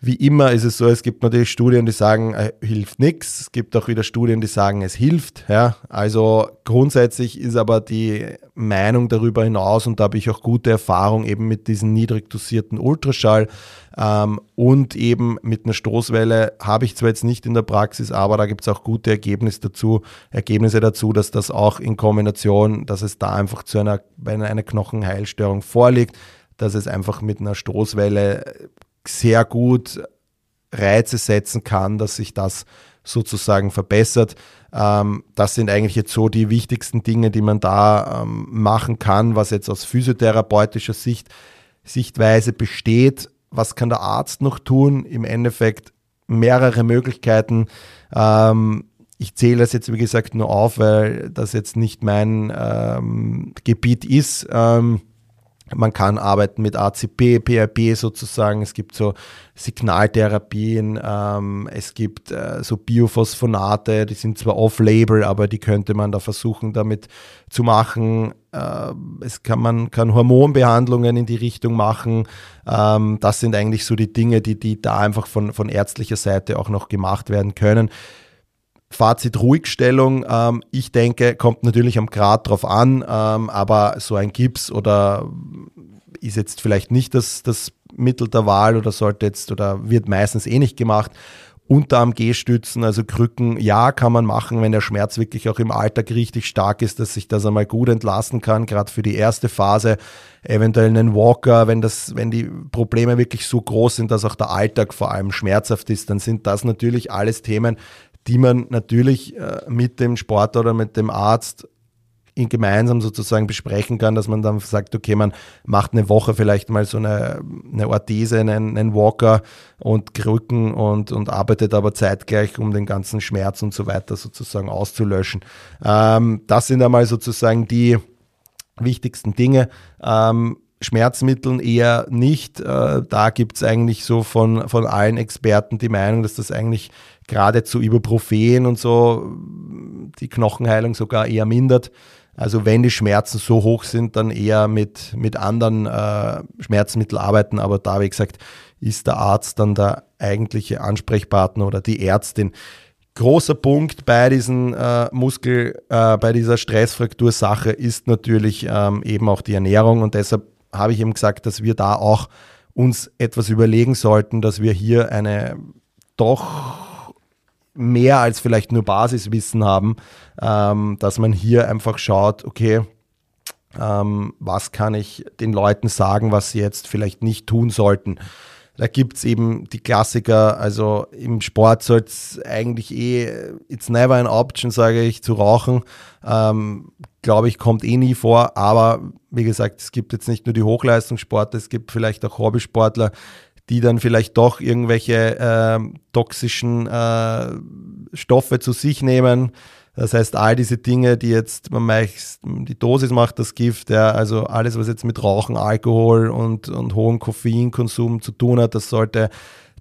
wie immer ist es so, es gibt natürlich Studien, die sagen, äh, hilft nichts. Es gibt auch wieder Studien, die sagen, es hilft. Ja. Also grundsätzlich ist aber die Meinung darüber hinaus, und da habe ich auch gute Erfahrung eben mit diesem niedrig dosierten Ultraschall ähm, und eben mit einer Stoßwelle, habe ich zwar jetzt nicht in der Praxis, aber da gibt es auch gute Ergebnisse dazu, Ergebnisse dazu, dass das auch in Kombination, dass es da einfach zu einer, wenn eine Knochenheilstörung vorliegt, dass es einfach mit einer Stoßwelle sehr gut Reize setzen kann, dass sich das sozusagen verbessert. Ähm, das sind eigentlich jetzt so die wichtigsten Dinge, die man da ähm, machen kann, was jetzt aus physiotherapeutischer Sicht, Sichtweise besteht. Was kann der Arzt noch tun? Im Endeffekt mehrere Möglichkeiten. Ähm, ich zähle das jetzt, wie gesagt, nur auf, weil das jetzt nicht mein Gebiet ist. Man kann arbeiten mit ACP, PRP sozusagen. Es gibt so Signaltherapien. Ähm, es gibt äh, so Biophosphonate, die sind zwar off-label, aber die könnte man da versuchen damit zu machen. Äh, es kann man kann Hormonbehandlungen in die Richtung machen. Ähm, das sind eigentlich so die Dinge, die, die da einfach von, von ärztlicher Seite auch noch gemacht werden können. Fazit Ruhigstellung, ähm, ich denke, kommt natürlich am Grad drauf an, ähm, aber so ein Gips oder ist jetzt vielleicht nicht das, das Mittel der Wahl oder sollte jetzt oder wird meistens eh nicht gemacht. Unterarm G-Stützen, also Krücken, ja, kann man machen, wenn der Schmerz wirklich auch im Alltag richtig stark ist, dass sich das einmal gut entlasten kann, gerade für die erste Phase. Eventuell einen Walker, wenn das, wenn die Probleme wirklich so groß sind, dass auch der Alltag vor allem schmerzhaft ist, dann sind das natürlich alles Themen, die man natürlich äh, mit dem Sportler oder mit dem Arzt in gemeinsam sozusagen besprechen kann, dass man dann sagt, okay, man macht eine Woche vielleicht mal so eine, eine Orthese, einen, einen Walker und Krücken und, und arbeitet aber zeitgleich, um den ganzen Schmerz und so weiter sozusagen auszulöschen. Ähm, das sind einmal sozusagen die wichtigsten Dinge. Ähm, Schmerzmitteln eher nicht. Äh, da gibt es eigentlich so von, von allen Experten die Meinung, dass das eigentlich gerade zu Ibuprofen und so die Knochenheilung sogar eher mindert. Also wenn die Schmerzen so hoch sind, dann eher mit, mit anderen äh, Schmerzmitteln arbeiten. Aber da, wie gesagt, ist der Arzt dann der eigentliche Ansprechpartner oder die Ärztin. Großer Punkt bei diesen äh, Muskel, äh, bei dieser Stressfraktursache ist natürlich ähm, eben auch die Ernährung und deshalb habe ich eben gesagt, dass wir da auch uns etwas überlegen sollten, dass wir hier eine doch mehr als vielleicht nur Basiswissen haben, ähm, dass man hier einfach schaut, okay, ähm, was kann ich den Leuten sagen, was sie jetzt vielleicht nicht tun sollten. Da gibt es eben die Klassiker, also im Sport soll es eigentlich eh, it's never an option, sage ich, zu rauchen. Ähm, Glaube ich, kommt eh nie vor, aber wie gesagt, es gibt jetzt nicht nur die Hochleistungssportler, es gibt vielleicht auch Hobbysportler, die dann vielleicht doch irgendwelche äh, toxischen äh, Stoffe zu sich nehmen. Das heißt, all diese Dinge, die jetzt, man meist, die Dosis macht das Gift, ja, also alles, was jetzt mit Rauchen, Alkohol und, und hohem Koffeinkonsum zu tun hat, das sollte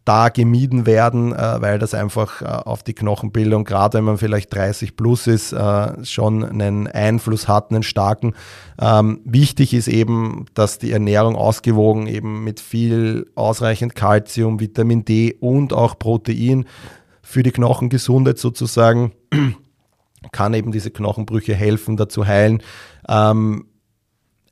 da gemieden werden, äh, weil das einfach äh, auf die Knochenbildung, gerade wenn man vielleicht 30 plus ist, äh, schon einen Einfluss hat, einen starken. Ähm, wichtig ist eben, dass die Ernährung ausgewogen eben mit viel ausreichend Kalzium, Vitamin D und auch Protein für die Knochengesundheit sozusagen [clears throat] kann eben diese Knochenbrüche helfen, dazu heilen. Ähm,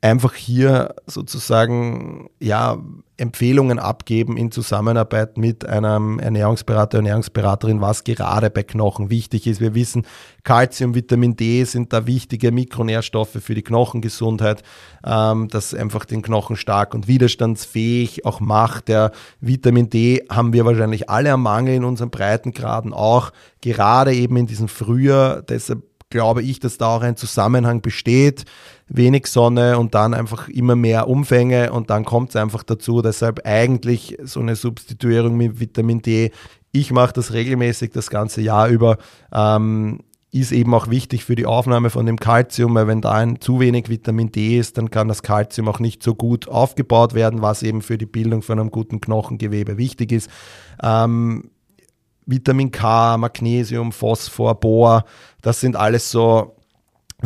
einfach hier sozusagen ja Empfehlungen abgeben in Zusammenarbeit mit einem Ernährungsberater, Ernährungsberaterin, was gerade bei Knochen wichtig ist. Wir wissen, Kalzium, Vitamin D sind da wichtige Mikronährstoffe für die Knochengesundheit, ähm, das einfach den Knochen stark und widerstandsfähig auch macht. Der Vitamin D haben wir wahrscheinlich alle am Mangel in unseren Breitengraden auch, gerade eben in diesem Frühjahr. Deshalb glaube ich, dass da auch ein Zusammenhang besteht. Wenig Sonne und dann einfach immer mehr Umfänge und dann kommt es einfach dazu. Deshalb eigentlich so eine Substituierung mit Vitamin D. Ich mache das regelmäßig das ganze Jahr über. Ähm, ist eben auch wichtig für die Aufnahme von dem Kalzium, weil wenn da ein zu wenig Vitamin D ist, dann kann das Kalzium auch nicht so gut aufgebaut werden, was eben für die Bildung von einem guten Knochengewebe wichtig ist. Ähm, Vitamin K, Magnesium, Phosphor, Bohr, das sind alles so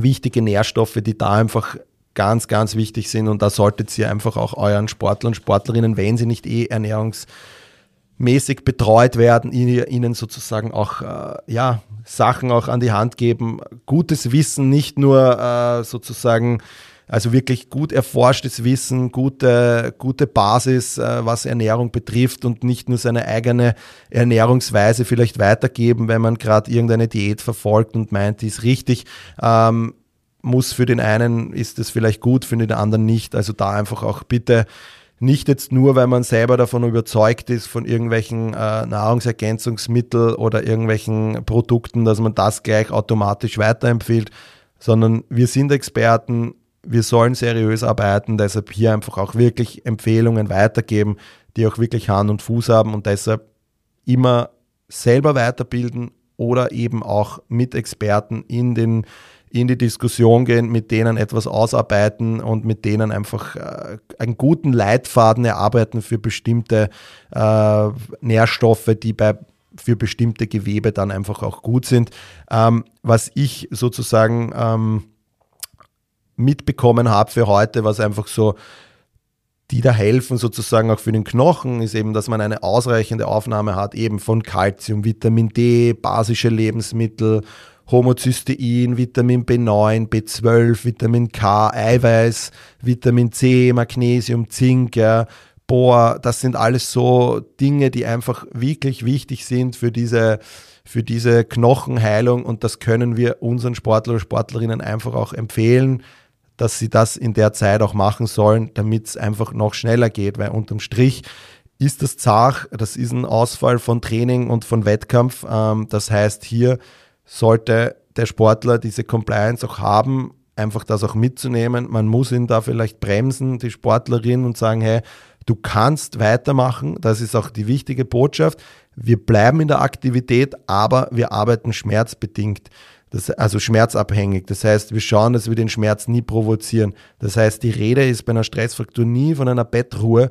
wichtige Nährstoffe, die da einfach ganz, ganz wichtig sind. Und da solltet ihr einfach auch euren Sportlern und Sportlerinnen, wenn sie nicht eh Ernährungs mäßig betreut werden, ihnen sozusagen auch äh, ja, Sachen auch an die Hand geben, gutes Wissen, nicht nur äh, sozusagen also wirklich gut erforschtes Wissen, gute, gute Basis, äh, was Ernährung betrifft und nicht nur seine eigene Ernährungsweise vielleicht weitergeben, wenn man gerade irgendeine Diät verfolgt und meint, die ist richtig. Ähm, muss für den einen ist es vielleicht gut, für den anderen nicht. Also da einfach auch bitte nicht jetzt nur, weil man selber davon überzeugt ist, von irgendwelchen äh, Nahrungsergänzungsmitteln oder irgendwelchen Produkten, dass man das gleich automatisch weiterempfiehlt, sondern wir sind Experten, wir sollen seriös arbeiten, deshalb hier einfach auch wirklich Empfehlungen weitergeben, die auch wirklich Hand und Fuß haben und deshalb immer selber weiterbilden oder eben auch mit Experten in den in die Diskussion gehen, mit denen etwas ausarbeiten und mit denen einfach äh, einen guten Leitfaden erarbeiten für bestimmte äh, Nährstoffe, die bei für bestimmte Gewebe dann einfach auch gut sind. Ähm, was ich sozusagen ähm, mitbekommen habe für heute, was einfach so die da helfen sozusagen auch für den Knochen, ist eben, dass man eine ausreichende Aufnahme hat, eben von Kalzium, Vitamin D, basische Lebensmittel, Homozystein, Vitamin B9, B12, Vitamin K, Eiweiß, Vitamin C, Magnesium, Zink, ja, Bohr, das sind alles so Dinge, die einfach wirklich wichtig sind für diese, für diese Knochenheilung und das können wir unseren Sportler oder Sportlerinnen einfach auch empfehlen dass sie das in der Zeit auch machen sollen, damit es einfach noch schneller geht, weil unterm Strich ist das zart, das ist ein Ausfall von Training und von Wettkampf. Ähm, das heißt, hier sollte der Sportler diese Compliance auch haben, einfach das auch mitzunehmen. Man muss ihn da vielleicht bremsen, die Sportlerin, und sagen, hey, du kannst weitermachen. Das ist auch die wichtige Botschaft. Wir bleiben in der Aktivität, aber wir arbeiten schmerzbedingt. Das, also schmerzabhängig. Das heißt, wir schauen, dass wir den Schmerz nie provozieren. Das heißt, die Rede ist bei einer Stressfraktur nie von einer Bettruhe,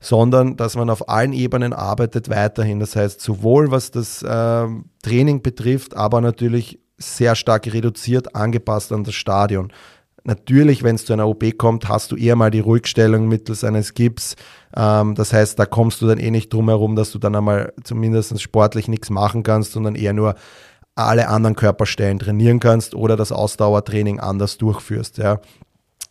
sondern dass man auf allen Ebenen arbeitet weiterhin. Das heißt, sowohl was das äh, Training betrifft, aber natürlich sehr stark reduziert, angepasst an das Stadion. Natürlich, wenn es zu einer OP kommt, hast du eher mal die Ruhigstellung mittels eines Gips. Ähm, das heißt, da kommst du dann eh nicht drum herum, dass du dann einmal zumindest sportlich nichts machen kannst, sondern eher nur alle anderen Körperstellen trainieren kannst oder das Ausdauertraining anders durchführst. Ja.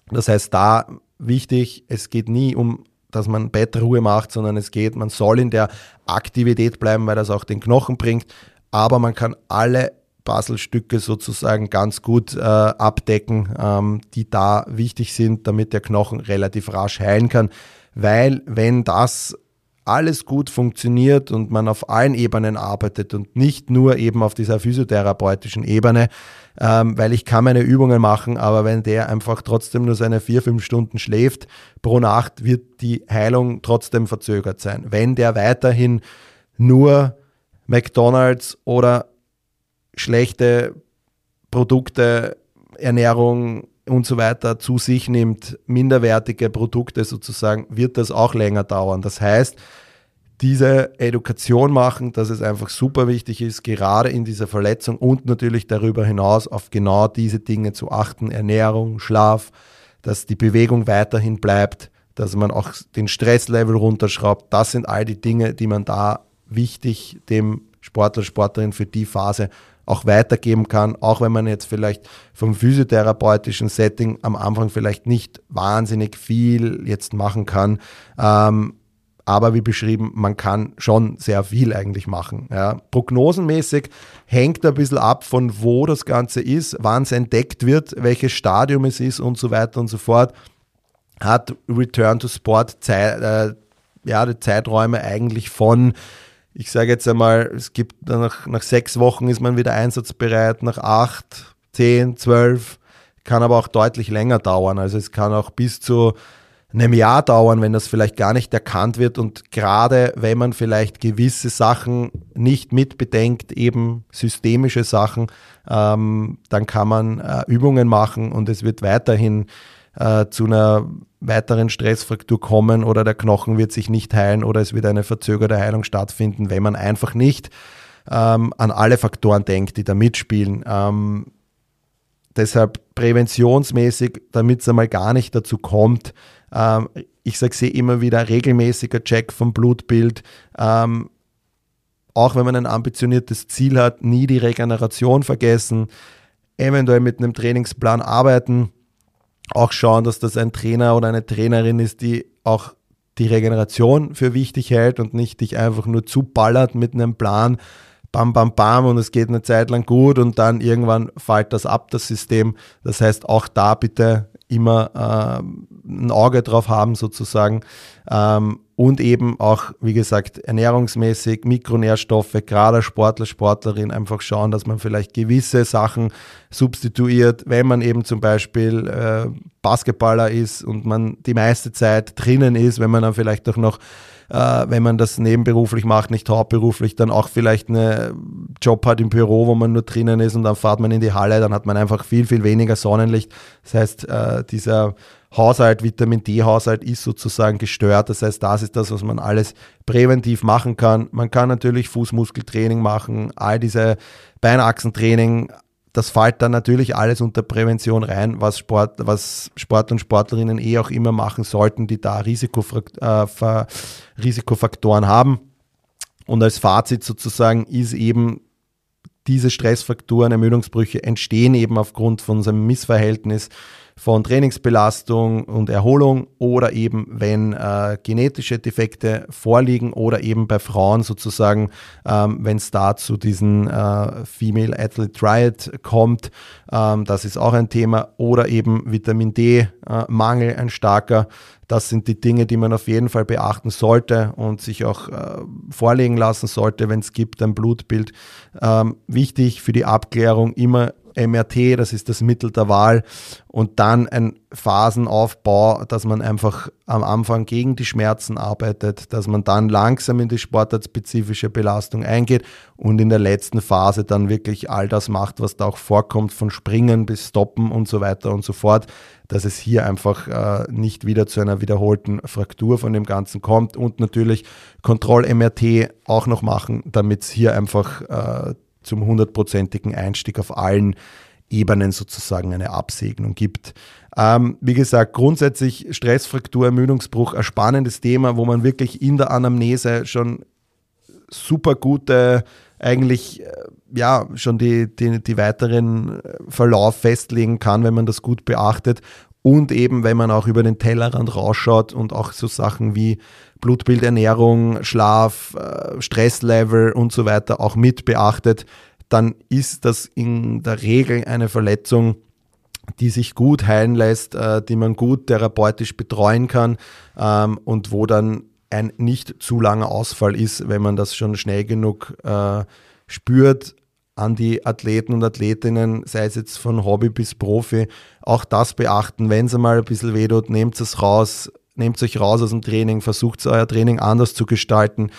Das heißt, da wichtig, es geht nie um, dass man Bettruhe macht, sondern es geht, man soll in der Aktivität bleiben, weil das auch den Knochen bringt, aber man kann alle Puzzlestücke sozusagen ganz gut äh, abdecken, ähm, die da wichtig sind, damit der Knochen relativ rasch heilen kann. Weil wenn das alles gut funktioniert und man auf allen Ebenen arbeitet und nicht nur eben auf dieser physiotherapeutischen Ebene, ähm, weil ich kann meine Übungen machen, aber wenn der einfach trotzdem nur seine vier, fünf Stunden schläft pro Nacht, wird die Heilung trotzdem verzögert sein. Wenn der weiterhin nur McDonald's oder schlechte Produkte, Ernährung und so weiter zu sich nimmt, minderwertige Produkte sozusagen, wird das auch länger dauern. Das heißt, diese Education machen, dass es einfach super wichtig ist, gerade in dieser Verletzung und natürlich darüber hinaus auf genau diese Dinge zu achten, Ernährung, Schlaf, dass die Bewegung weiterhin bleibt, dass man auch den Stresslevel runterschraubt. Das sind all die Dinge, die man da wichtig dem Sportler, Sportlerin für die Phase auch weitergeben kann, auch wenn man jetzt vielleicht vom physiotherapeutischen Setting am Anfang vielleicht nicht wahnsinnig viel jetzt machen kann. Ähm, aber wie beschrieben, man kann schon sehr viel eigentlich machen. Ja. Prognosenmäßig hängt ein bisschen ab, von wo das Ganze ist, wann es entdeckt wird, welches Stadium es ist und so weiter und so fort. Hat Return to Sport Zeit, äh, ja, Zeiträume eigentlich von ich sage jetzt einmal, es gibt nach, nach sechs Wochen ist man wieder einsatzbereit, nach acht, zehn, zwölf, kann aber auch deutlich länger dauern. Also es kann auch bis zu einem Jahr dauern, wenn das vielleicht gar nicht erkannt wird. Und gerade wenn man vielleicht gewisse Sachen nicht mitbedenkt, eben systemische Sachen, ähm, dann kann man äh, Übungen machen und es wird weiterhin äh, zu einer weiteren Stressfraktur kommen oder der Knochen wird sich nicht heilen oder es wird eine verzögerte Heilung stattfinden, wenn man einfach nicht ähm, an alle Faktoren denkt, die da mitspielen. Ähm, deshalb präventionsmäßig, damit es einmal gar nicht dazu kommt, ähm, ich sage sie immer wieder, regelmäßiger Check vom Blutbild, ähm, auch wenn man ein ambitioniertes Ziel hat, nie die Regeneration vergessen, eventuell mit einem Trainingsplan arbeiten, auch schauen, dass das ein Trainer oder eine Trainerin ist, die auch die Regeneration für wichtig hält und nicht dich einfach nur zuballert mit einem Plan, bam, bam, bam und es geht eine Zeit lang gut und dann irgendwann fällt das ab, das System. Das heißt, auch da bitte immer äh, ein Auge drauf haben sozusagen ähm, und eben auch, wie gesagt, ernährungsmäßig, Mikronährstoffe, gerade Sportler, Sportlerin, einfach schauen, dass man vielleicht gewisse Sachen substituiert, wenn man eben zum Beispiel äh, Basketballer ist und man die meiste Zeit drinnen ist, wenn man dann vielleicht auch noch äh, wenn man das nebenberuflich macht, nicht hauptberuflich, dann auch vielleicht einen Job hat im Büro, wo man nur drinnen ist und dann fährt man in die Halle, dann hat man einfach viel, viel weniger Sonnenlicht. Das heißt, äh, dieser Haushalt, Vitamin D-Haushalt ist sozusagen gestört. Das heißt, das ist das, was man alles präventiv machen kann. Man kann natürlich Fußmuskeltraining machen, all diese Beinachsentraining, das fällt dann natürlich alles unter Prävention rein, was Sport, was Sport und Sportlerinnen eh auch immer machen sollten, die da äh, Risikofaktoren haben. Und als Fazit sozusagen ist eben diese Stressfaktoren, Ermüdungsbrüche entstehen eben aufgrund von unserem Missverhältnis von Trainingsbelastung und Erholung oder eben wenn äh, genetische Defekte vorliegen oder eben bei Frauen sozusagen, ähm, wenn es da zu diesen äh, Female Athlete Triad kommt, ähm, das ist auch ein Thema oder eben Vitamin D-Mangel, äh, ein starker. Das sind die Dinge, die man auf jeden Fall beachten sollte und sich auch äh, vorlegen lassen sollte, wenn es gibt, ein Blutbild. Ähm, wichtig für die Abklärung immer MRT, das ist das Mittel der Wahl, und dann ein Phasenaufbau, dass man einfach am Anfang gegen die Schmerzen arbeitet, dass man dann langsam in die sportartspezifische Belastung eingeht und in der letzten Phase dann wirklich all das macht, was da auch vorkommt, von Springen bis Stoppen und so weiter und so fort, dass es hier einfach äh, nicht wieder zu einer wiederholten Fraktur von dem Ganzen kommt und natürlich Kontroll-MRT auch noch machen, damit es hier einfach äh, zum hundertprozentigen Einstieg auf allen Ebenen sozusagen eine Absegnung gibt. Ähm, wie gesagt, grundsätzlich Stressfraktur, Ermüdungsbruch, ein spannendes Thema, wo man wirklich in der Anamnese schon super gute, eigentlich äh, ja schon die, die, die weiteren äh, Verlauf festlegen kann, wenn man das gut beachtet. Und eben, wenn man auch über den Tellerrand rausschaut und auch so Sachen wie Blutbild, Ernährung, Schlaf, äh, Stresslevel und so weiter auch mit beachtet, dann ist das in der Regel eine Verletzung, die sich gut heilen lässt, äh, die man gut therapeutisch betreuen kann ähm, und wo dann ein nicht zu langer Ausfall ist, wenn man das schon schnell genug äh, spürt an die Athleten und Athletinnen, sei es jetzt von Hobby bis Profi, auch das beachten, wenn es einmal ein bisschen weh tut, nehmt es raus, nehmt euch raus aus dem Training, versucht euer Training anders zu gestalten,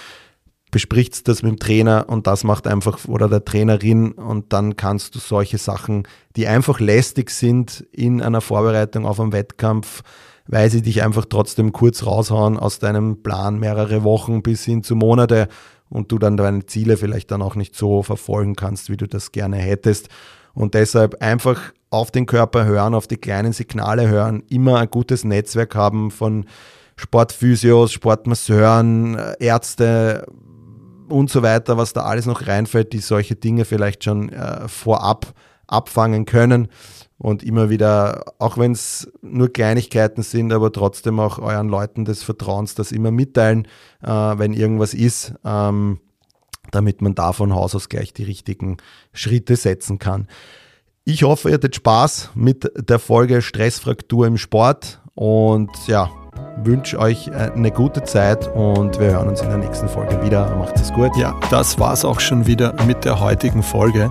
bespricht das mit dem Trainer und das macht einfach oder der Trainerin und dann kannst du solche Sachen, die einfach lästig sind in einer Vorbereitung auf einen Wettkampf, weil sie dich einfach trotzdem kurz raushauen aus deinem Plan mehrere Wochen bis hin zu Monate und du dann deine Ziele vielleicht dann auch nicht so verfolgen kannst, wie du das gerne hättest. Und deshalb einfach auf den Körper hören, auf die kleinen Signale hören, immer ein gutes Netzwerk haben von Sportphysios, Sportmasseuren, Ärzte und so weiter, was da alles noch reinfällt, die solche Dinge vielleicht schon äh, vorab abfangen können und immer wieder, auch wenn es nur Kleinigkeiten sind, aber trotzdem auch euren Leuten des Vertrauens das immer mitteilen, äh, wenn irgendwas ist, ähm, damit man da von Haus aus gleich die richtigen Schritte setzen kann. Ich hoffe, ihr hattet Spaß mit der Folge Stressfraktur im Sport und ja, wünsche euch eine gute Zeit und wir hören uns in der nächsten Folge wieder. Macht es gut. Ja, das war's auch schon wieder mit der heutigen Folge.